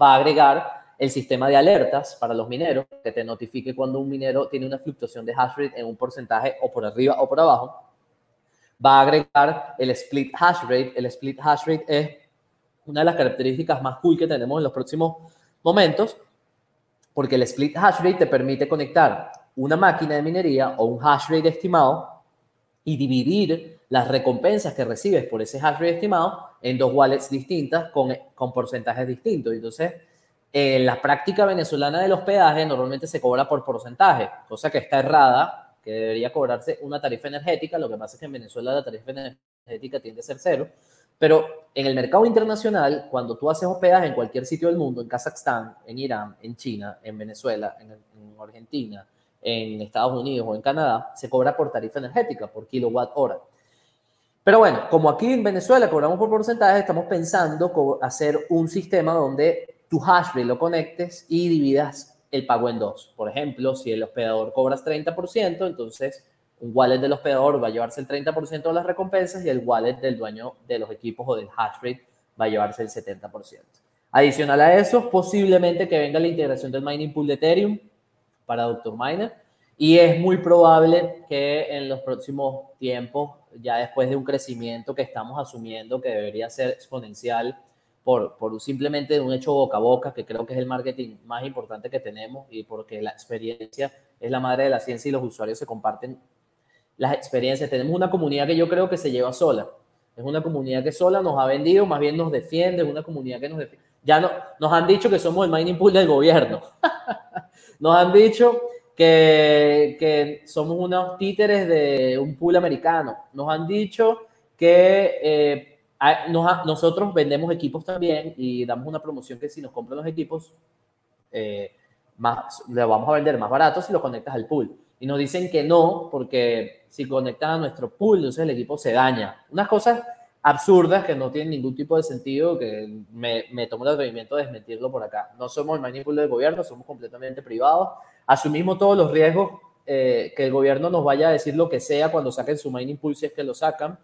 [SPEAKER 2] va a agregar el sistema de alertas para los mineros, que te notifique cuando un minero tiene una fluctuación de hash rate en un porcentaje o por arriba o por abajo. Va a agregar el split hash rate. El split hash rate es una de las características más cool que tenemos en los próximos momentos, porque el split hash rate te permite conectar una máquina de minería o un hash rate estimado y dividir las recompensas que recibes por ese hash rate estimado en dos wallets distintas con, con porcentajes distintos. Entonces, en la práctica venezolana del hospedaje normalmente se cobra por porcentaje, cosa que está errada, que debería cobrarse una tarifa energética. Lo que pasa es que en Venezuela la tarifa energética tiende a ser cero. Pero en el mercado internacional, cuando tú haces hospedaje en cualquier sitio del mundo, en Kazajstán, en Irán, en China, en Venezuela, en, Argentina, en Estados Unidos o en Canadá, se cobra por tarifa energética, por kilowatt hora. Pero bueno, como aquí en Venezuela cobramos por porcentaje, estamos pensando hacer un sistema donde tu hash rate lo conectes y dividas el pago en dos. Por ejemplo, si el hospedador cobras 30%, entonces un wallet del hospedador va a llevarse el 30% de las recompensas y el wallet del dueño de los equipos o del hash rate va a llevarse el 70%. Adicional a eso, posiblemente que venga la integración del mining pool de Ethereum para Doctor Miner y es muy probable que en los próximos tiempos, ya después de un crecimiento que estamos asumiendo que debería ser exponencial por, por simplemente un hecho boca a boca, que creo que es el marketing más importante que tenemos y porque la experiencia es la madre de la ciencia y los usuarios se comparten las experiencias. Tenemos una comunidad que yo creo que se lleva sola. Es una comunidad que sola nos ha vendido, más bien nos defiende, es una comunidad que nos defiende. Ya no, nos han dicho que somos el mining pool del gobierno. nos han dicho que, que, somos unos títeres de un pool americano. Nos han dicho que eh, nosotros vendemos equipos también y damos una promoción que si nos compran los equipos, eh, más, le vamos a vender más barato si lo conectas al pool. Y nos dicen que no, porque si conectan a nuestro pool, entonces el equipo se daña. Unas cosas absurdas que no tienen ningún tipo de sentido, que me, me tomo el atrevimiento de desmentirlo por acá. No somos el pool del gobierno, somos completamente privados. Asumimos todos los riesgos eh, que el gobierno nos vaya a decir lo que sea cuando saquen su mining pool, si es que lo sacan.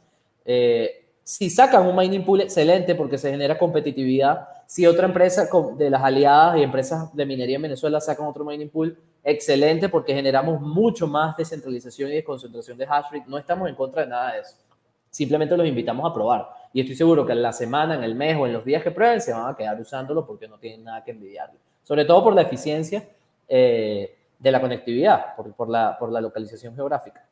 [SPEAKER 2] Eh, si sacan un mining pool, excelente porque se genera competitividad. Si otra empresa de las aliadas y empresas de minería en Venezuela sacan otro mining pool, excelente porque generamos mucho más descentralización y desconcentración de hash rate. No estamos en contra de nada de eso. Simplemente los invitamos a probar. Y estoy seguro que en la semana, en el mes o en los días que prueben se van a quedar usándolo porque no tienen nada que envidiarle. Sobre todo por la eficiencia eh, de la conectividad, por, la, por la localización geográfica.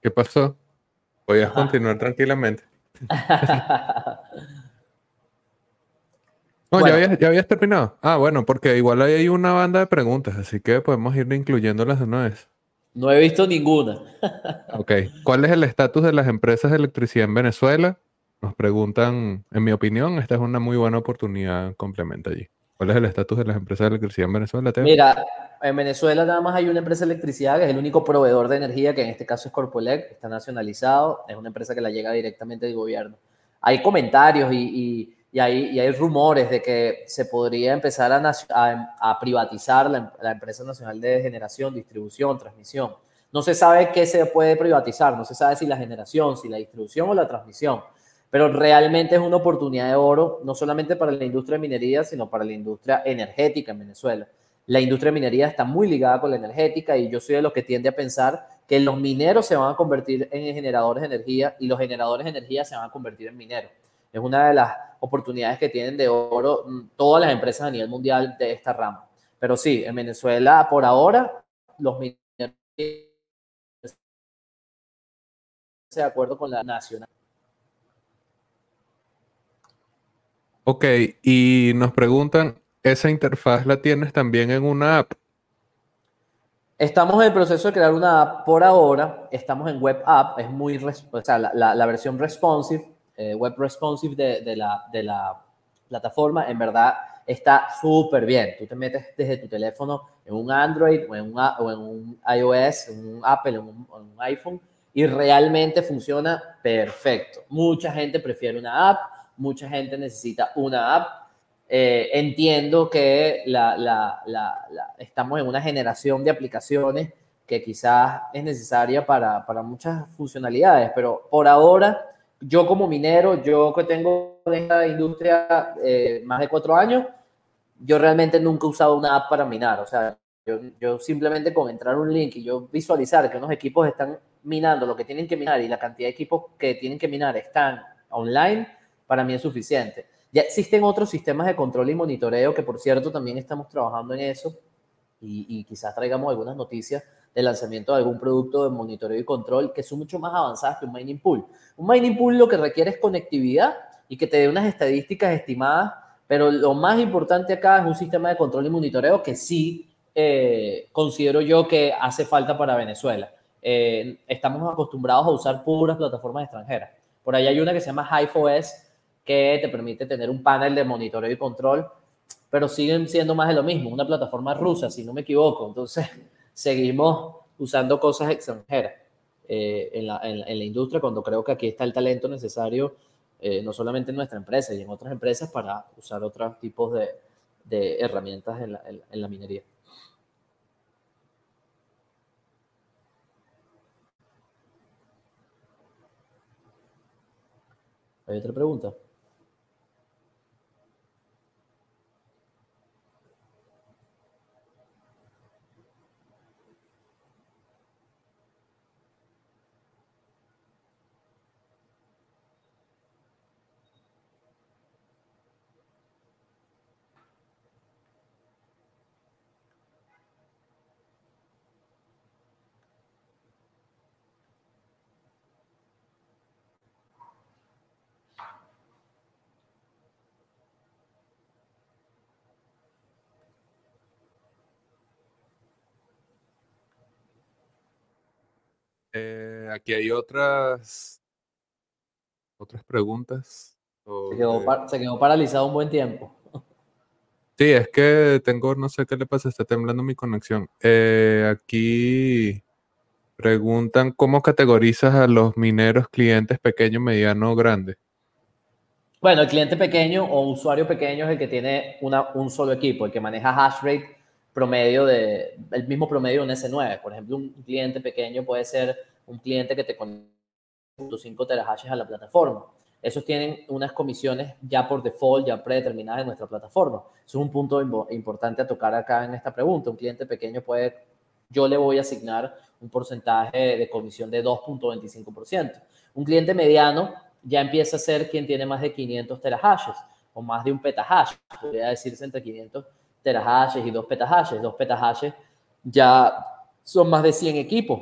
[SPEAKER 1] ¿Qué pasó? Podías continuar tranquilamente. No, ya, habías, terminado. Ah, bueno, porque igual hay una banda de preguntas, así que podemos ir incluyéndolas de una vez.
[SPEAKER 2] No he visto ninguna.
[SPEAKER 1] ok. ¿Cuál es el estatus de las empresas de electricidad en Venezuela? Nos preguntan, en mi opinión, esta es una muy buena oportunidad complementa allí. ¿Cuál es el estatus de las empresas de electricidad en Venezuela?
[SPEAKER 2] Mira, en Venezuela nada más hay una empresa de electricidad que es el único proveedor de energía, que en este caso es Corpolec, está nacionalizado, es una empresa que la llega directamente del gobierno. Hay comentarios y, hay, hay, rumores de que se podría empezar a, privatizar la, la, empresa nacional de generación, distribución, transmisión. No se sabe qué se puede privatizar, no se sabe si la generación, si la distribución o la transmisión pero realmente es una oportunidad de oro, no solamente para la industria de minería, sino para la industria energética en Venezuela. La industria minería está muy ligada con la energética y yo soy de los que tiende a pensar que los mineros se van a convertir en generadores de energía y los generadores de energía se van a convertir en mineros. Es una de las oportunidades que tienen de oro mm, todas las empresas a nivel mundial de esta rama. Pero sí, en Venezuela por ahora los mineros de acuerdo con la nacional.
[SPEAKER 1] Ok, y nos preguntan, ¿esa interfaz la tienes también en una app?
[SPEAKER 2] Estamos en el proceso de crear una app por ahora. Estamos en web app, es muy, o sea, la, versión responsive, eh, web responsive de, la, de la plataforma, en verdad está súper bien. Tú te metes desde tu teléfono en un Android o en un, iOS, un Apple, en un iPhone y realmente funciona perfecto. Mucha gente prefiere una app, mucha gente necesita una app eh, entiendo que estamos en una generación de aplicaciones que quizás es necesaria para, muchas funcionalidades, pero por ahora, yo como minero, yo que tengo en esta industria eh, más de cuatro años, yo realmente nunca he usado una app para minar. O sea, yo, yo simplemente con entrar un link y yo visualizar que unos equipos están minando lo que tienen que minar y la cantidad de equipos que tienen que minar están online, para mí es suficiente. Ya existen otros sistemas de control y monitoreo que, por cierto, también estamos trabajando en eso y, quizás traigamos algunas noticias de lanzamiento de algún producto de monitoreo y control que son mucho más avanzadas que un mining pool. Un mining pool lo que requiere es conectividad y que te dé unas estadísticas estimadas, pero lo más importante acá es un sistema de control y monitoreo que sí eh, considero yo que hace falta para Venezuela. Eh, estamos acostumbrados a usar puras plataformas extranjeras. Por ahí hay una que se llama HiveOS, que te permite tener un panel de monitoreo y control, pero siguen siendo más de lo mismo, una plataforma rusa, si no me equivoco. Entonces, seguimos usando cosas extranjeras eh, en, la, en, la, industria, cuando creo que aquí está el talento necesario, eh, no solamente en nuestra empresa y en otras empresas, para usar otros tipos de, de herramientas en la, en la minería. ¿Hay otra pregunta?
[SPEAKER 1] Eh, aquí hay otras, otras preguntas.
[SPEAKER 2] Se quedó, paralizado un buen tiempo.
[SPEAKER 1] Sí, es que tengo, no sé qué le pasa, está temblando mi conexión. Eh, aquí preguntan cómo categorizas a los mineros clientes pequeños, mediano, grande.
[SPEAKER 2] Bueno, el cliente pequeño o usuario pequeño es el que tiene una, un solo equipo, el que maneja hash rate promedio de, el mismo promedio de un S9. Por ejemplo, un cliente pequeño puede ser un cliente que te conecta 5 terahashes a la plataforma. Esos tienen unas comisiones ya por default, ya predeterminadas en nuestra plataforma. Eso es un punto importante a tocar acá en esta pregunta. Un cliente pequeño puede, yo le voy a asignar un porcentaje de comisión de 2.25%. Un cliente mediano ya empieza a ser quien tiene más de 500 terahashes o más de un petahash, podría decirse entre 500 terahashes y 2 petahashes. 2 petahashes ya son más de 100 equipos.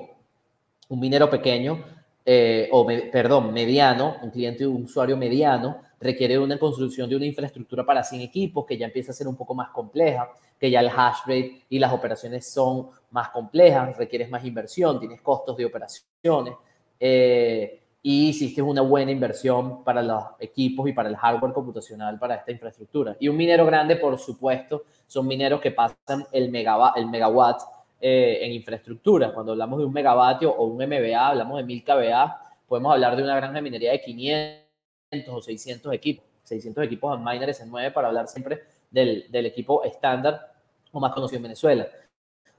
[SPEAKER 2] Un minero pequeño, eh, o perdón, mediano, un cliente un usuario mediano, requiere una construcción de una infraestructura para 100 equipos que ya empieza a ser un poco más compleja, que ya el hash rate y las operaciones son más complejas, requieres más inversión, tienes costos de operaciones. Eh, y hiciste una buena inversión para los equipos y para el hardware computacional para esta infraestructura. Y un minero grande, por supuesto, son mineros que pasan el, megawatt, el megawatt eh, en infraestructura. Cuando hablamos de un megavatio o un MBA, hablamos de 1000 kVA, podemos hablar de una granja de minería de 500 o 600 equipos. 600 equipos en Miner S9 para hablar siempre del, del equipo estándar o más conocido en Venezuela.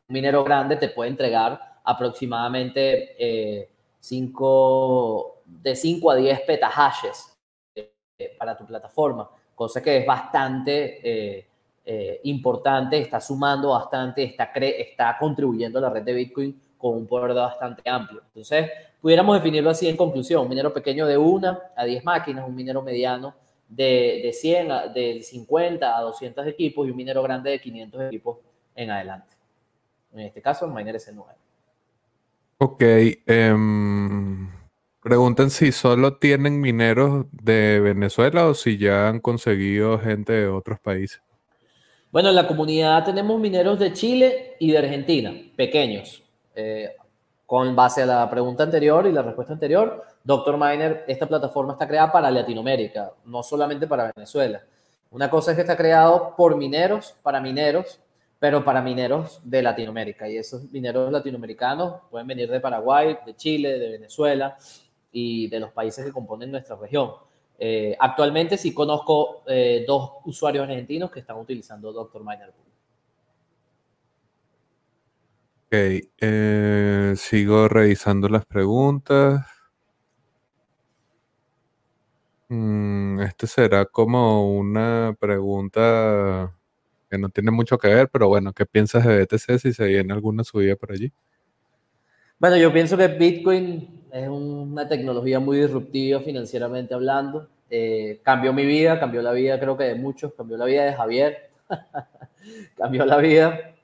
[SPEAKER 2] Un minero grande te puede entregar aproximadamente... Eh, de 5 a 10 petahashes eh, para tu plataforma, cosa que es bastante eh, importante, está sumando bastante, está, está contribuyendo a la red de Bitcoin con un poder bastante amplio. Entonces, pudiéramos definirlo así en conclusión, un minero pequeño de 1 a 10 máquinas, un minero mediano de, de 100, a, de 50 a 200 equipos y un minero grande de 500 equipos en adelante. En este caso, el miner S9.
[SPEAKER 1] Ok. Em, preguntan si solo tienen mineros de Venezuela o si ya han conseguido gente de otros países.
[SPEAKER 2] Bueno, en la comunidad tenemos mineros de Chile y de Argentina, pequeños. Eh, con base a la pregunta anterior y la respuesta anterior, Doctor Miner, esta plataforma está creada para Latinoamérica, no solamente para Venezuela. Una cosa es que está creado por mineros, para mineros, pero para mineros de Latinoamérica. Y esos mineros latinoamericanos pueden venir de Paraguay, de Chile, de Venezuela y de los países que componen nuestra región. Eh, actualmente sí conozco eh, dos usuarios argentinos que están utilizando Doctor Miner.
[SPEAKER 1] Ok, eh, sigo revisando las preguntas. Mm, este será como una pregunta que no tiene mucho que ver, pero bueno, ¿qué piensas de BTC si se viene alguna subida por allí?
[SPEAKER 2] Bueno, yo pienso que Bitcoin es una tecnología muy disruptiva financieramente hablando. Eh, cambió mi vida, cambió la vida creo que de muchos, cambió la vida de Javier, cambió la vida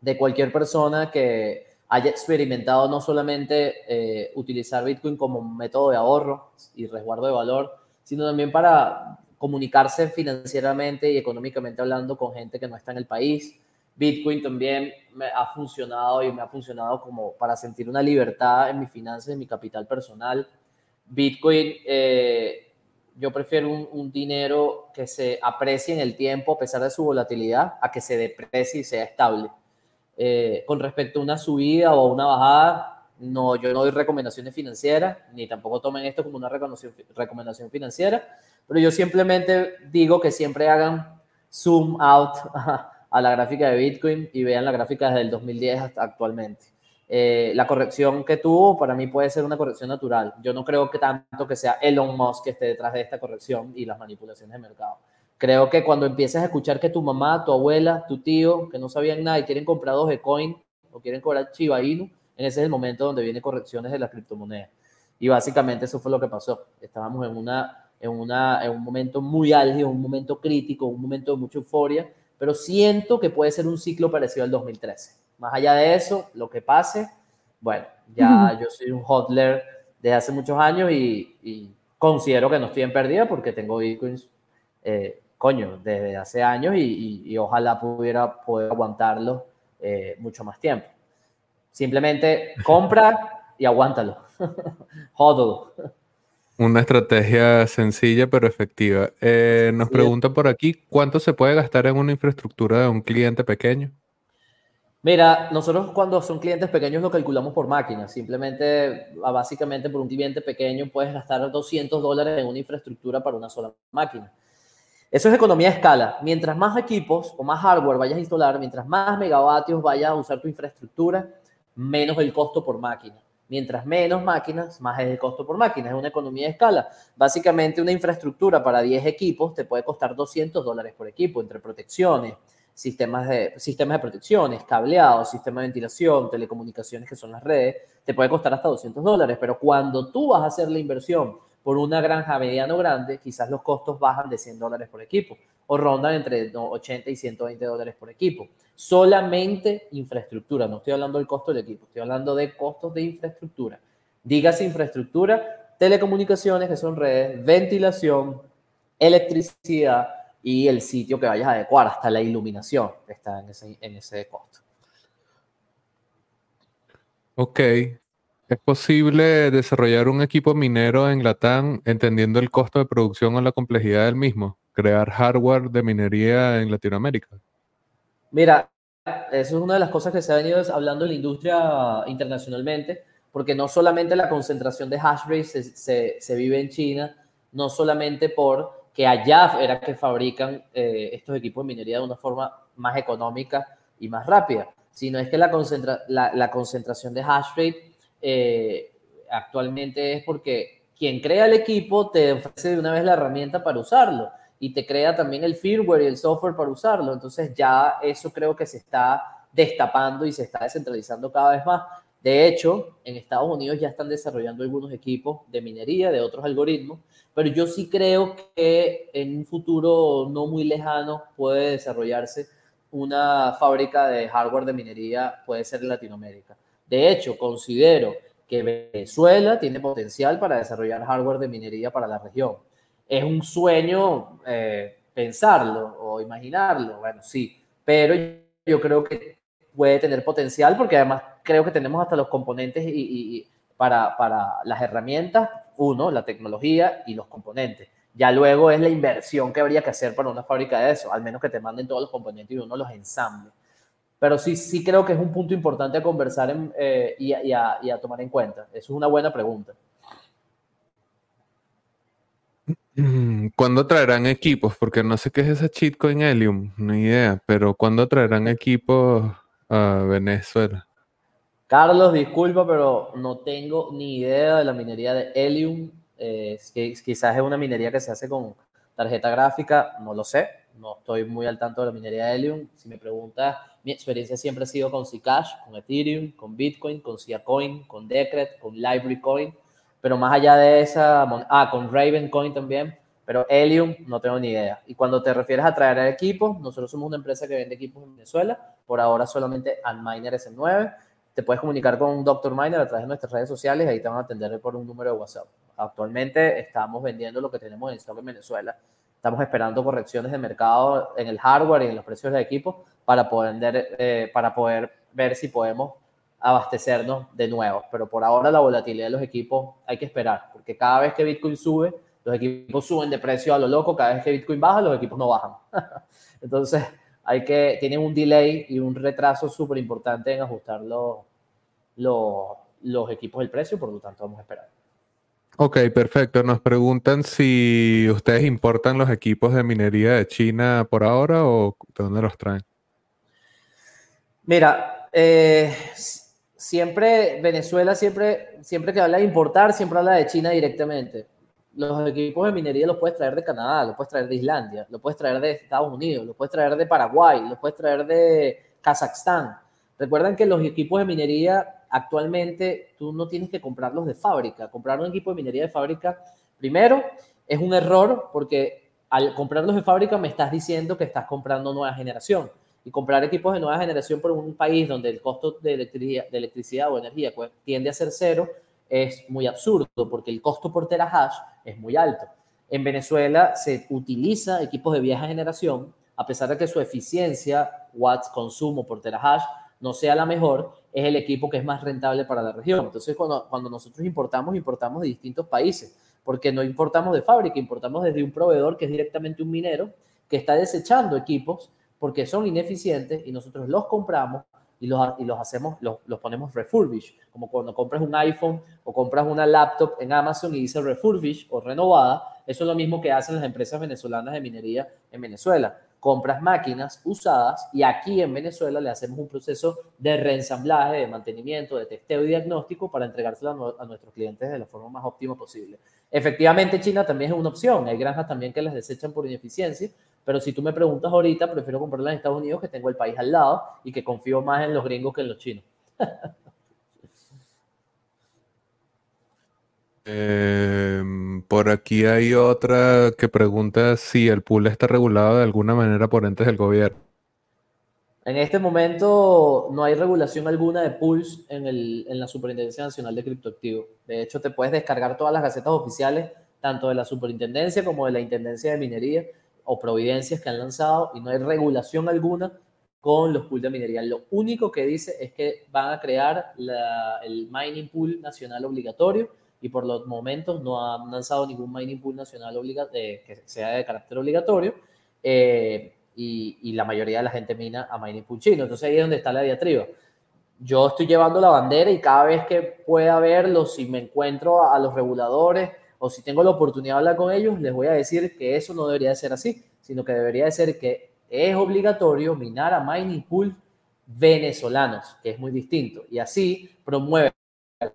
[SPEAKER 2] de cualquier persona que haya experimentado no solamente eh, utilizar Bitcoin como método de ahorro y resguardo de valor, sino también para comunicarse financieramente y económicamente hablando con gente que no está en el país. Bitcoin también me ha funcionado y me ha funcionado como para sentir una libertad en mis finanzas, en mi capital personal. Bitcoin, eh, yo prefiero un, dinero que se aprecie en el tiempo a pesar de su volatilidad, a que se deprecie y sea estable. Eh, con respecto a una subida o una bajada, no, yo no doy recomendaciones financieras, ni tampoco tomen esto como una recomendación financiera, pero yo simplemente digo que siempre hagan zoom out a la gráfica de Bitcoin y vean la gráfica desde el 2010 hasta actualmente. Eh, la corrección que tuvo para mí puede ser una corrección natural. Yo no creo que tanto que sea Elon Musk que esté detrás de esta corrección y las manipulaciones de mercado. Creo que cuando empieces a escuchar que tu mamá, tu abuela, tu tío, que no sabían nada y quieren comprar Dogecoin o quieren cobrar Chiba Inu, en ese es el momento donde vienen correcciones de las criptomonedas. Y básicamente eso fue lo que pasó. Estábamos en, una, en, una, en un momento muy álgido, un momento crítico, un momento de mucha euforia, pero siento que puede ser un ciclo parecido al 2013. Más allá de eso, lo que pase, bueno, ya yo soy un hodler desde hace muchos años y, considero que no estoy en pérdida porque tengo bitcoins eh, coño, desde hace años y, ojalá pudiera poder aguantarlo eh, mucho más tiempo. Simplemente compra y aguántalo. Hodl.
[SPEAKER 1] Una estrategia sencilla pero efectiva. Eh, nos pregunta por aquí, ¿cuánto se puede gastar en una infraestructura de un cliente pequeño?
[SPEAKER 2] Mira, nosotros cuando son clientes pequeños lo calculamos por máquina. Simplemente, básicamente por un cliente pequeño puedes gastar 200 dólares en una infraestructura para una sola máquina. Eso es economía de escala. Mientras más equipos o más hardware vayas a instalar, mientras más megavatios vayas a usar tu infraestructura, menos el costo por máquina. Mientras menos máquinas, más es el costo por máquina. Es una economía de escala. Básicamente una infraestructura para 10 equipos te puede costar 200 dólares por equipo entre protecciones, sistemas de, sistemas de protecciones, cableado, sistema de ventilación, telecomunicaciones que son las redes, te puede costar hasta 200 dólares. Pero cuando tú vas a hacer la inversión por una granja mediano grande, quizás los costos bajan de 100 dólares por equipo o rondan entre 80 y 120 dólares por equipo. Solamente infraestructura, no estoy hablando del costo del equipo, estoy hablando de costos de infraestructura. Dígase infraestructura, telecomunicaciones, que son redes, ventilación, electricidad y el sitio que vayas a adecuar, hasta la iluminación está en ese, en ese costo.
[SPEAKER 1] Ok, ¿Es posible desarrollar un equipo minero en Latam entendiendo el costo de producción o la complejidad del mismo? Crear hardware de minería en Latinoamérica.
[SPEAKER 2] Mira, eso es una de las cosas que se ha venido hablando en la industria internacionalmente, porque no solamente la concentración de hash rate se, vive en China, no solamente por que allá era que fabrican eh, estos equipos de minería de una forma más económica y más rápida, sino es que la, la concentración de hash rate eh, actualmente es porque quien crea el equipo te ofrece de una vez la herramienta para usarlo y te crea también el firmware y el software para usarlo. Entonces ya eso creo que se está destapando y se está descentralizando cada vez más. De hecho, en Estados Unidos ya están desarrollando algunos equipos de minería, de otros algoritmos, pero yo sí creo que en un futuro no muy lejano puede desarrollarse una fábrica de hardware de minería, puede ser en Latinoamérica. De hecho, considero que Venezuela tiene potencial para desarrollar hardware de minería para la región. Es un sueño eh, pensarlo, o imaginarlo, bueno, sí, pero yo creo que puede tener potencial porque además creo que tenemos hasta los componentes y, para, para las herramientas, uno, la tecnología y los componentes. Ya luego es la inversión que habría que hacer para una fábrica de eso, al menos que te manden todos los componentes y uno los ensamble. Pero sí, sí creo que es un punto importante a conversar eh, y, a, y, a, tomar en cuenta. Eso es una buena pregunta.
[SPEAKER 1] Mm, ¿Cuándo traerán equipos? Porque no sé qué es esa shitcoin Helium, no idea, pero ¿cuándo traerán equipos a Venezuela?
[SPEAKER 2] Carlos, disculpa, pero no tengo ni idea de la minería de Helium. Eh, quizás es una minería que se hace con tarjeta gráfica, no lo sé, no estoy muy al tanto de la minería de Helium. Si me preguntas, mi experiencia siempre ha sido con Zcash, con Ethereum, con Bitcoin, con Coin, con Decred, con Library pero más allá de esa, ah, con Raven Coin también, pero Helium no tengo ni idea. Y cuando te refieres a traer equipos, nosotros somos una empresa que vende equipos en Venezuela, por ahora solamente Antminer S9. Te puedes comunicar con Dr. Miner a través de nuestras redes sociales, ahí te van a atender por un número de WhatsApp. Actualmente estamos vendiendo lo que tenemos en stock en Venezuela. Estamos esperando correcciones de mercado en el hardware y en los precios de equipo para poder, eh, para poder ver si podemos abastecernos de nuevo. Pero por ahora la volatilidad de los equipos hay que esperar, porque cada vez que Bitcoin sube, los equipos suben de precio a lo loco, cada vez que Bitcoin baja, los equipos no bajan. Entonces, hay que, tienen un delay y un retraso súper importante en ajustar los, los equipos del precio, por lo tanto vamos a esperar.
[SPEAKER 1] Ok, perfecto. Nos preguntan si ustedes importan los equipos de minería de China por ahora o de dónde los traen.
[SPEAKER 2] Mira, eh, siempre, Venezuela siempre, siempre que habla de importar, siempre habla de China directamente. Los equipos de minería los puedes traer de Canadá, los puedes traer de Islandia, los puedes traer de Estados Unidos, los puedes traer de Paraguay, los puedes traer de Kazajstán. Recuerden que los equipos de minería actualmente tú no tienes que comprarlos de fábrica. Comprar un equipo de minería de fábrica, primero, es un error porque al comprarlos de fábrica me estás diciendo que estás comprando nueva generación. Y comprar equipos de nueva generación por un país donde el costo de electricidad, de electricidad o energía pues, tiende a ser cero es muy absurdo porque el costo por terahash es muy alto. En Venezuela se utiliza equipos de vieja generación, a pesar de que su eficiencia, watts consumo por terahash, no sea la mejor, es el equipo que es más rentable para la región. Entonces, cuando, cuando nosotros importamos, importamos de distintos países, porque no importamos de fábrica, importamos desde un proveedor que es directamente un minero que está desechando equipos porque son ineficientes y nosotros los compramos y los, y los hacemos, los, los ponemos refurbish, como cuando compras un iPhone o compras una laptop en Amazon y dice refurbish o renovada, eso es lo mismo que hacen las empresas venezolanas de minería en Venezuela compras máquinas usadas y aquí en Venezuela le hacemos un proceso de reensamblaje, de mantenimiento, de testeo y diagnóstico para entregárselo a, nuestros clientes de la forma más óptima posible. Efectivamente, China también es una opción. Hay granjas también que las desechan por ineficiencia, pero si tú me preguntas ahorita, prefiero comprarla en Estados Unidos, que tengo el país al lado y que confío más en los gringos que en los chinos.
[SPEAKER 1] Em, por aquí hay otra que pregunta si el pool está regulado de alguna manera por entes del gobierno.
[SPEAKER 2] En este momento no hay regulación alguna de pools en, el, en la Superintendencia Nacional de Criptoactivos. De hecho, te puedes descargar todas las gacetas oficiales, tanto de la Superintendencia como de la Intendencia de Minería o Providencias que han lanzado, y no hay regulación alguna con los pools de minería. Lo único que dice es que van a crear el Mining Pool Nacional Obligatorio y por los momentos no han lanzado ningún mining pool nacional eh, que sea de carácter obligatorio eh, y, la mayoría de la gente mina a mining pool chino. Entonces ahí es donde está la diatriba. Yo estoy llevando la bandera y cada vez que pueda verlo, si me encuentro a, los reguladores o si tengo la oportunidad de hablar con ellos, les voy a decir que eso no debería de ser así, sino que debería de ser que es obligatorio minar a mining pool venezolanos, que es muy distinto. Y así promueve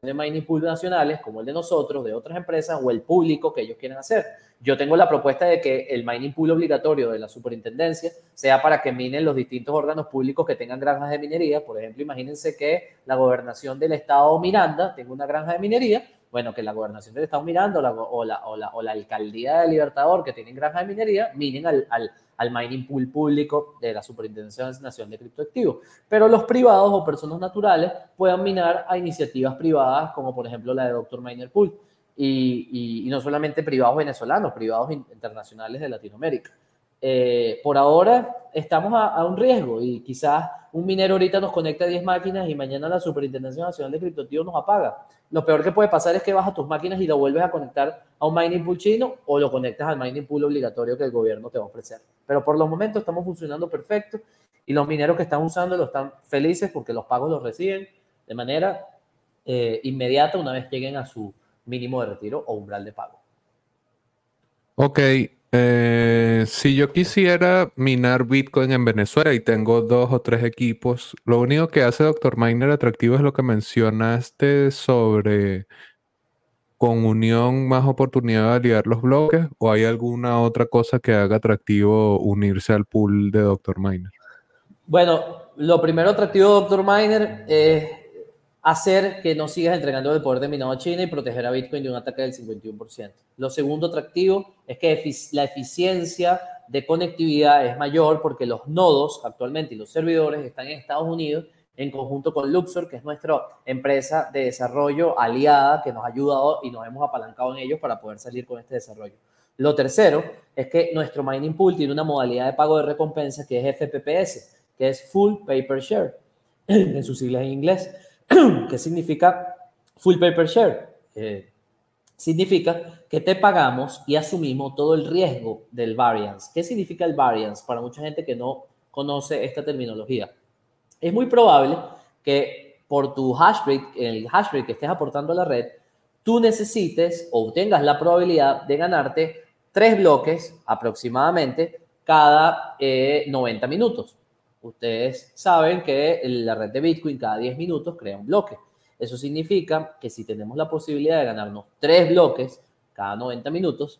[SPEAKER 2] de mining pool nacionales como el de nosotros, de otras empresas o el público que ellos quieren hacer. Yo tengo la propuesta de que el mining pool obligatorio de la superintendencia sea para que minen los distintos órganos públicos que tengan granjas de minería. Por ejemplo, imagínense que la gobernación del estado Miranda tenga una granja de minería. Bueno, que la gobernación del estado Miranda o la, o la, alcaldía de Libertador que tienen granja de minería minen al, al al mining pool público de la Superintendencia Nacional de Criptoactivos. Pero los privados o personas naturales puedan minar a iniciativas privadas, como por ejemplo la de Dr. Miner Pool, y, no solamente privados venezolanos, privados internacionales de Latinoamérica. eh, por ahora estamos a, un riesgo y quizás un minero ahorita nos conecta a 10 máquinas y mañana la Superintendencia Nacional de Criptoactivos nos apaga. Lo peor que puede pasar es que bajas tus máquinas y lo vuelves a conectar a un mining pool chino o lo conectas al mining pool obligatorio que el gobierno te va a ofrecer. Pero por los momentos estamos funcionando perfecto y los mineros que están usando lo están felices porque los pagos los reciben de manera eh, inmediata una vez lleguen a su mínimo de retiro o umbral de pago.
[SPEAKER 1] Ok, eh, si yo quisiera minar Bitcoin en Venezuela y tengo dos o tres equipos, lo único que hace Dr. Miner atractivo es lo que mencionaste sobre con unión más oportunidad de validar los bloques o hay alguna otra cosa que haga atractivo unirse al pool de Dr. Miner?
[SPEAKER 2] Bueno, lo primero atractivo de Dr. Miner es hacer que no sigas entregando el poder de minado a China y proteger a Bitcoin de un ataque del 51%. Lo segundo atractivo es que la eficiencia de conectividad es mayor porque los nodos actualmente y los servidores están en Estados Unidos en conjunto con Luxor, que es nuestra empresa de desarrollo aliada que nos ha ayudado y nos hemos apalancado en ellos para poder salir con este desarrollo. Lo tercero es que nuestro mining pool tiene una modalidad de pago de recompensa que es FPPS, que es Full Paper Share, en sus siglas en inglés. ¿Qué significa full paper share? Eh, significa que te pagamos y asumimos todo el riesgo del variance. ¿Qué significa el variance para mucha gente que no conoce esta terminología? Es muy probable que por tu hash rate, el hash rate que estés aportando a la red, tú necesites o tengas la probabilidad de ganarte tres bloques aproximadamente cada 90 eh, minutos. Ustedes saben que la red de Bitcoin cada 10 minutos crea un bloque. Eso significa que si tenemos la posibilidad de ganarnos tres bloques cada 90 minutos,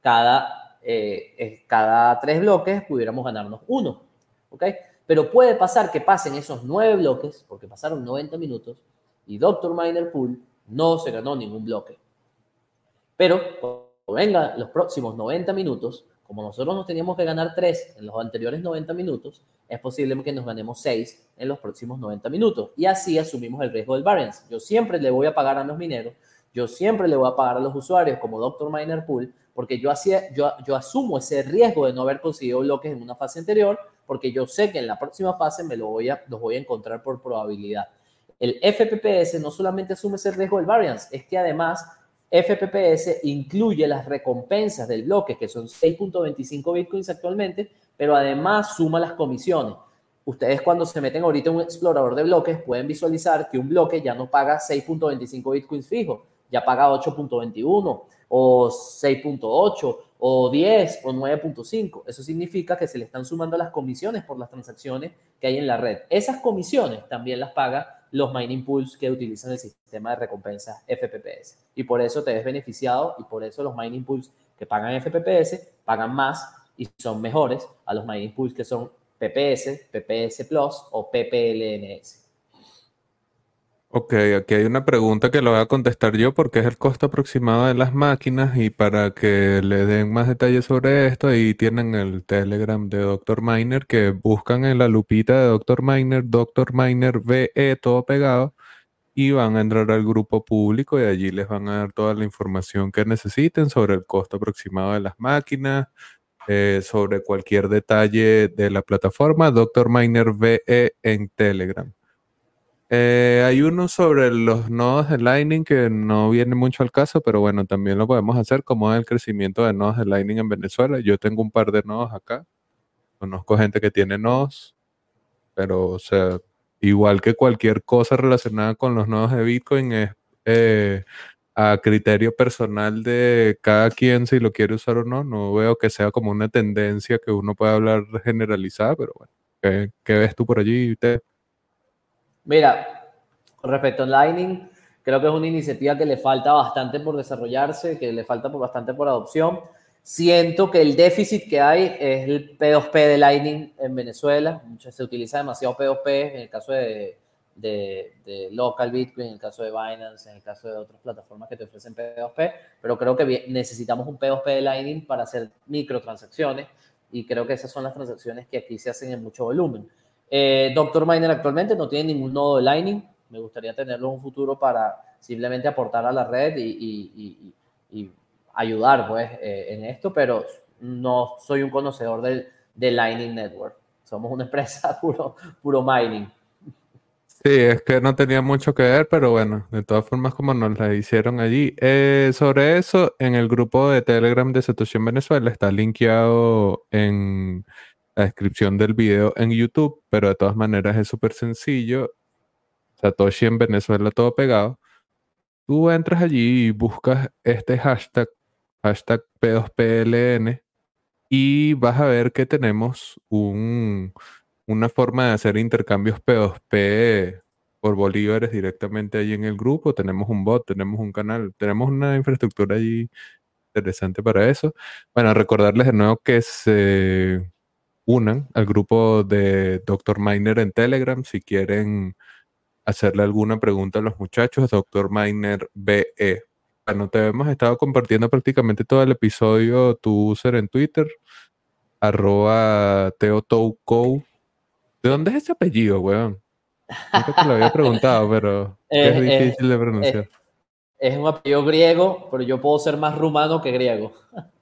[SPEAKER 2] cada, eh, cada tres bloques pudiéramos ganarnos uno. ¿Ok? Pero puede pasar que pasen esos nueve bloques, porque pasaron 90 minutos, y Dr. Miner Pool no se ganó ningún bloque. Pero cuando vengan los próximos 90 minutos, como nosotros nos teníamos que ganar 3 en los anteriores 90 minutos, es posible que nos ganemos 6 en los próximos 90 minutos. Y así asumimos el riesgo del variance. Yo siempre le voy a pagar a los mineros, yo siempre le voy a pagar a los usuarios como Dr. Miner Pool, porque yo, hacía, yo, yo asumo ese riesgo de no haber conseguido bloques en una fase anterior, porque yo sé que en la próxima fase me lo voy a, los voy a encontrar por probabilidad. El FPPS no solamente asume ese riesgo del variance, es que además FPPS incluye las recompensas del bloque, que son 6.25 bitcoins actualmente, pero además suma las comisiones. Ustedes cuando se meten ahorita en un explorador de bloques pueden visualizar que un bloque ya no paga 6.25 bitcoins fijo, ya paga 8.21 o 6.8 o 10 o 9.5. Eso significa que se le están sumando las comisiones por las transacciones que hay en la red. Esas comisiones también las paga los mining pools que utilizan el sistema de recompensas FPPS. Y por eso te ves beneficiado y por eso los mining pools que pagan FPPS pagan más y son mejores a los mining pools que son PPS, PPS Plus o PPLNS.
[SPEAKER 1] Ok, aquí hay una pregunta que lo voy a contestar yo porque es el costo aproximado de las máquinas y para que le den más detalles sobre esto, ahí tienen el Telegram de Dr. Miner que buscan en la lupita de Dr. Miner, Dr. Miner VE, todo pegado, y van a entrar al grupo público y allí les van a dar toda la información que necesiten sobre el costo aproximado de las máquinas, eh, sobre cualquier detalle de la plataforma, Dr. Miner VE en Telegram. Eh, hay uno sobre los nodos de Lightning que no viene mucho al caso, pero bueno, también lo podemos hacer como es el crecimiento de nodos de Lightning en Venezuela. Yo tengo un par de nodos acá. Conozco gente que tiene nodos, pero o sea, igual que cualquier cosa relacionada con los nodos de Bitcoin es eh, a criterio personal de cada quien si lo quiere usar o no. No veo que sea como una tendencia que uno pueda hablar generalizada, pero bueno, ¿qué, ves tú por allí? Te...
[SPEAKER 2] Mira, respecto a Lightning, creo que es una iniciativa que le falta bastante por desarrollarse, que le falta por bastante por adopción. Siento que el déficit que hay es el P2P de Lightning en Venezuela. Se utiliza demasiado P2P en el caso de, de, local Bitcoin, en el caso de Binance, en el caso de otras plataformas que te ofrecen P2P, pero creo que necesitamos un P2P de Lightning para hacer microtransacciones y creo que esas son las transacciones que aquí se hacen en mucho volumen. Eh, Doctor Miner actualmente no tiene ningún nodo de Lightning. Me gustaría tenerlo en un futuro para simplemente aportar a la red y, ayudar pues, eh, en esto, pero no soy un conocedor del, de Lightning Network. Somos una empresa puro, puro mining.
[SPEAKER 1] Sí, es que no tenía mucho que ver, pero bueno, de todas formas como nos la hicieron allí. Eh, sobre eso, en el grupo de Telegram de Satoshi en Venezuela está linkeado en la descripción del video en YouTube, pero de todas maneras es súper sencillo. Satoshi en Venezuela todo pegado. Tú entras allí y buscas este hashtag, hashtag P2PLN, y vas a ver que tenemos un, una forma de hacer intercambios P2P por bolívares directamente allí en el grupo. Tenemos un bot, tenemos un canal, tenemos una infraestructura allí interesante para eso. Bueno, recordarles de nuevo que se unan al grupo de Dr. Miner en Telegram si quieren hacerle alguna pregunta a los muchachos, Dr. Miner BE. Bueno, te hemos estado compartiendo prácticamente todo el episodio, tu user en Twitter, arroba teotouco. ¿De dónde es ese apellido, weón? Nunca te lo había preguntado, pero es, es difícil de pronunciar.
[SPEAKER 2] Es, un apellido griego, pero yo puedo ser más rumano que griego.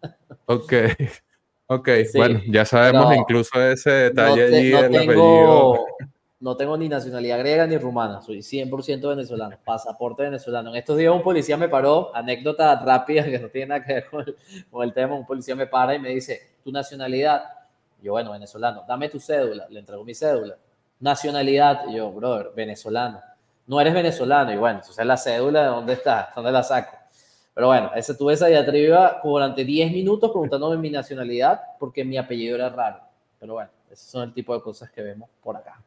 [SPEAKER 1] Ok. Ok, bueno, ya sabemos incluso ese detalle allí, el apellido
[SPEAKER 2] no tengo ni nacionalidad griega ni rumana, soy 100% venezolano, pasaporte venezolano. En estos días un policía me paró, anécdota rápida que no tiene nada que ver con el, tema, un policía me para y me dice, ¿tu nacionalidad? Yo, bueno, venezolano, dame tu cédula, le entrego mi cédula. Nacionalidad, yo, brother, venezolano. No eres venezolano, y bueno, entonces la cédula, ¿de dónde está? ¿Dónde la saco? Pero bueno, ese, tuve esa diatriba durante 10 minutos preguntándome mi nacionalidad porque mi apellido era raro. Pero bueno, esos son el tipo de cosas que vemos por acá.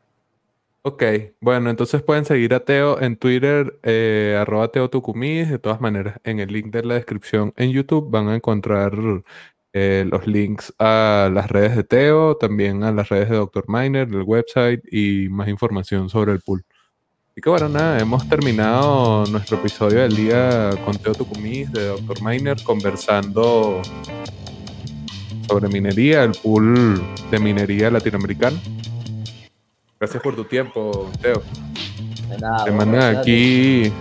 [SPEAKER 1] Ok, bueno, entonces pueden seguir a Teo en Twitter, eh, arroba Teo Tucumis. De todas maneras, en el link de la descripción en YouTube van a encontrar eh, los links a las redes de Teo, también a las redes de Dr. Miner, el website y más información sobre el pool. Así que bueno, nada, hemos terminado nuestro episodio del día con Teo Tucumis de Dr. Miner conversando sobre minería, el pool de minería latinoamericana. Gracias por tu tiempo, Teo. De nada, Te mandan aquí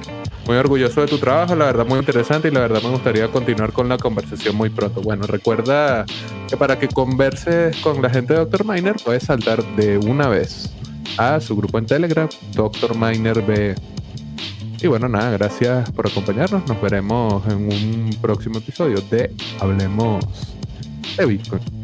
[SPEAKER 1] muy orgulloso de tu trabajo, la verdad muy interesante y la verdad me gustaría continuar con la conversación muy pronto. Bueno, recuerda que para que converses con la gente de Dr. Miner puedes saltar de una vez a su grupo en Telegram, Dr. Miner B. Y bueno, nada, gracias por acompañarnos. Nos veremos en un próximo episodio de Hablemos de Bitcoin.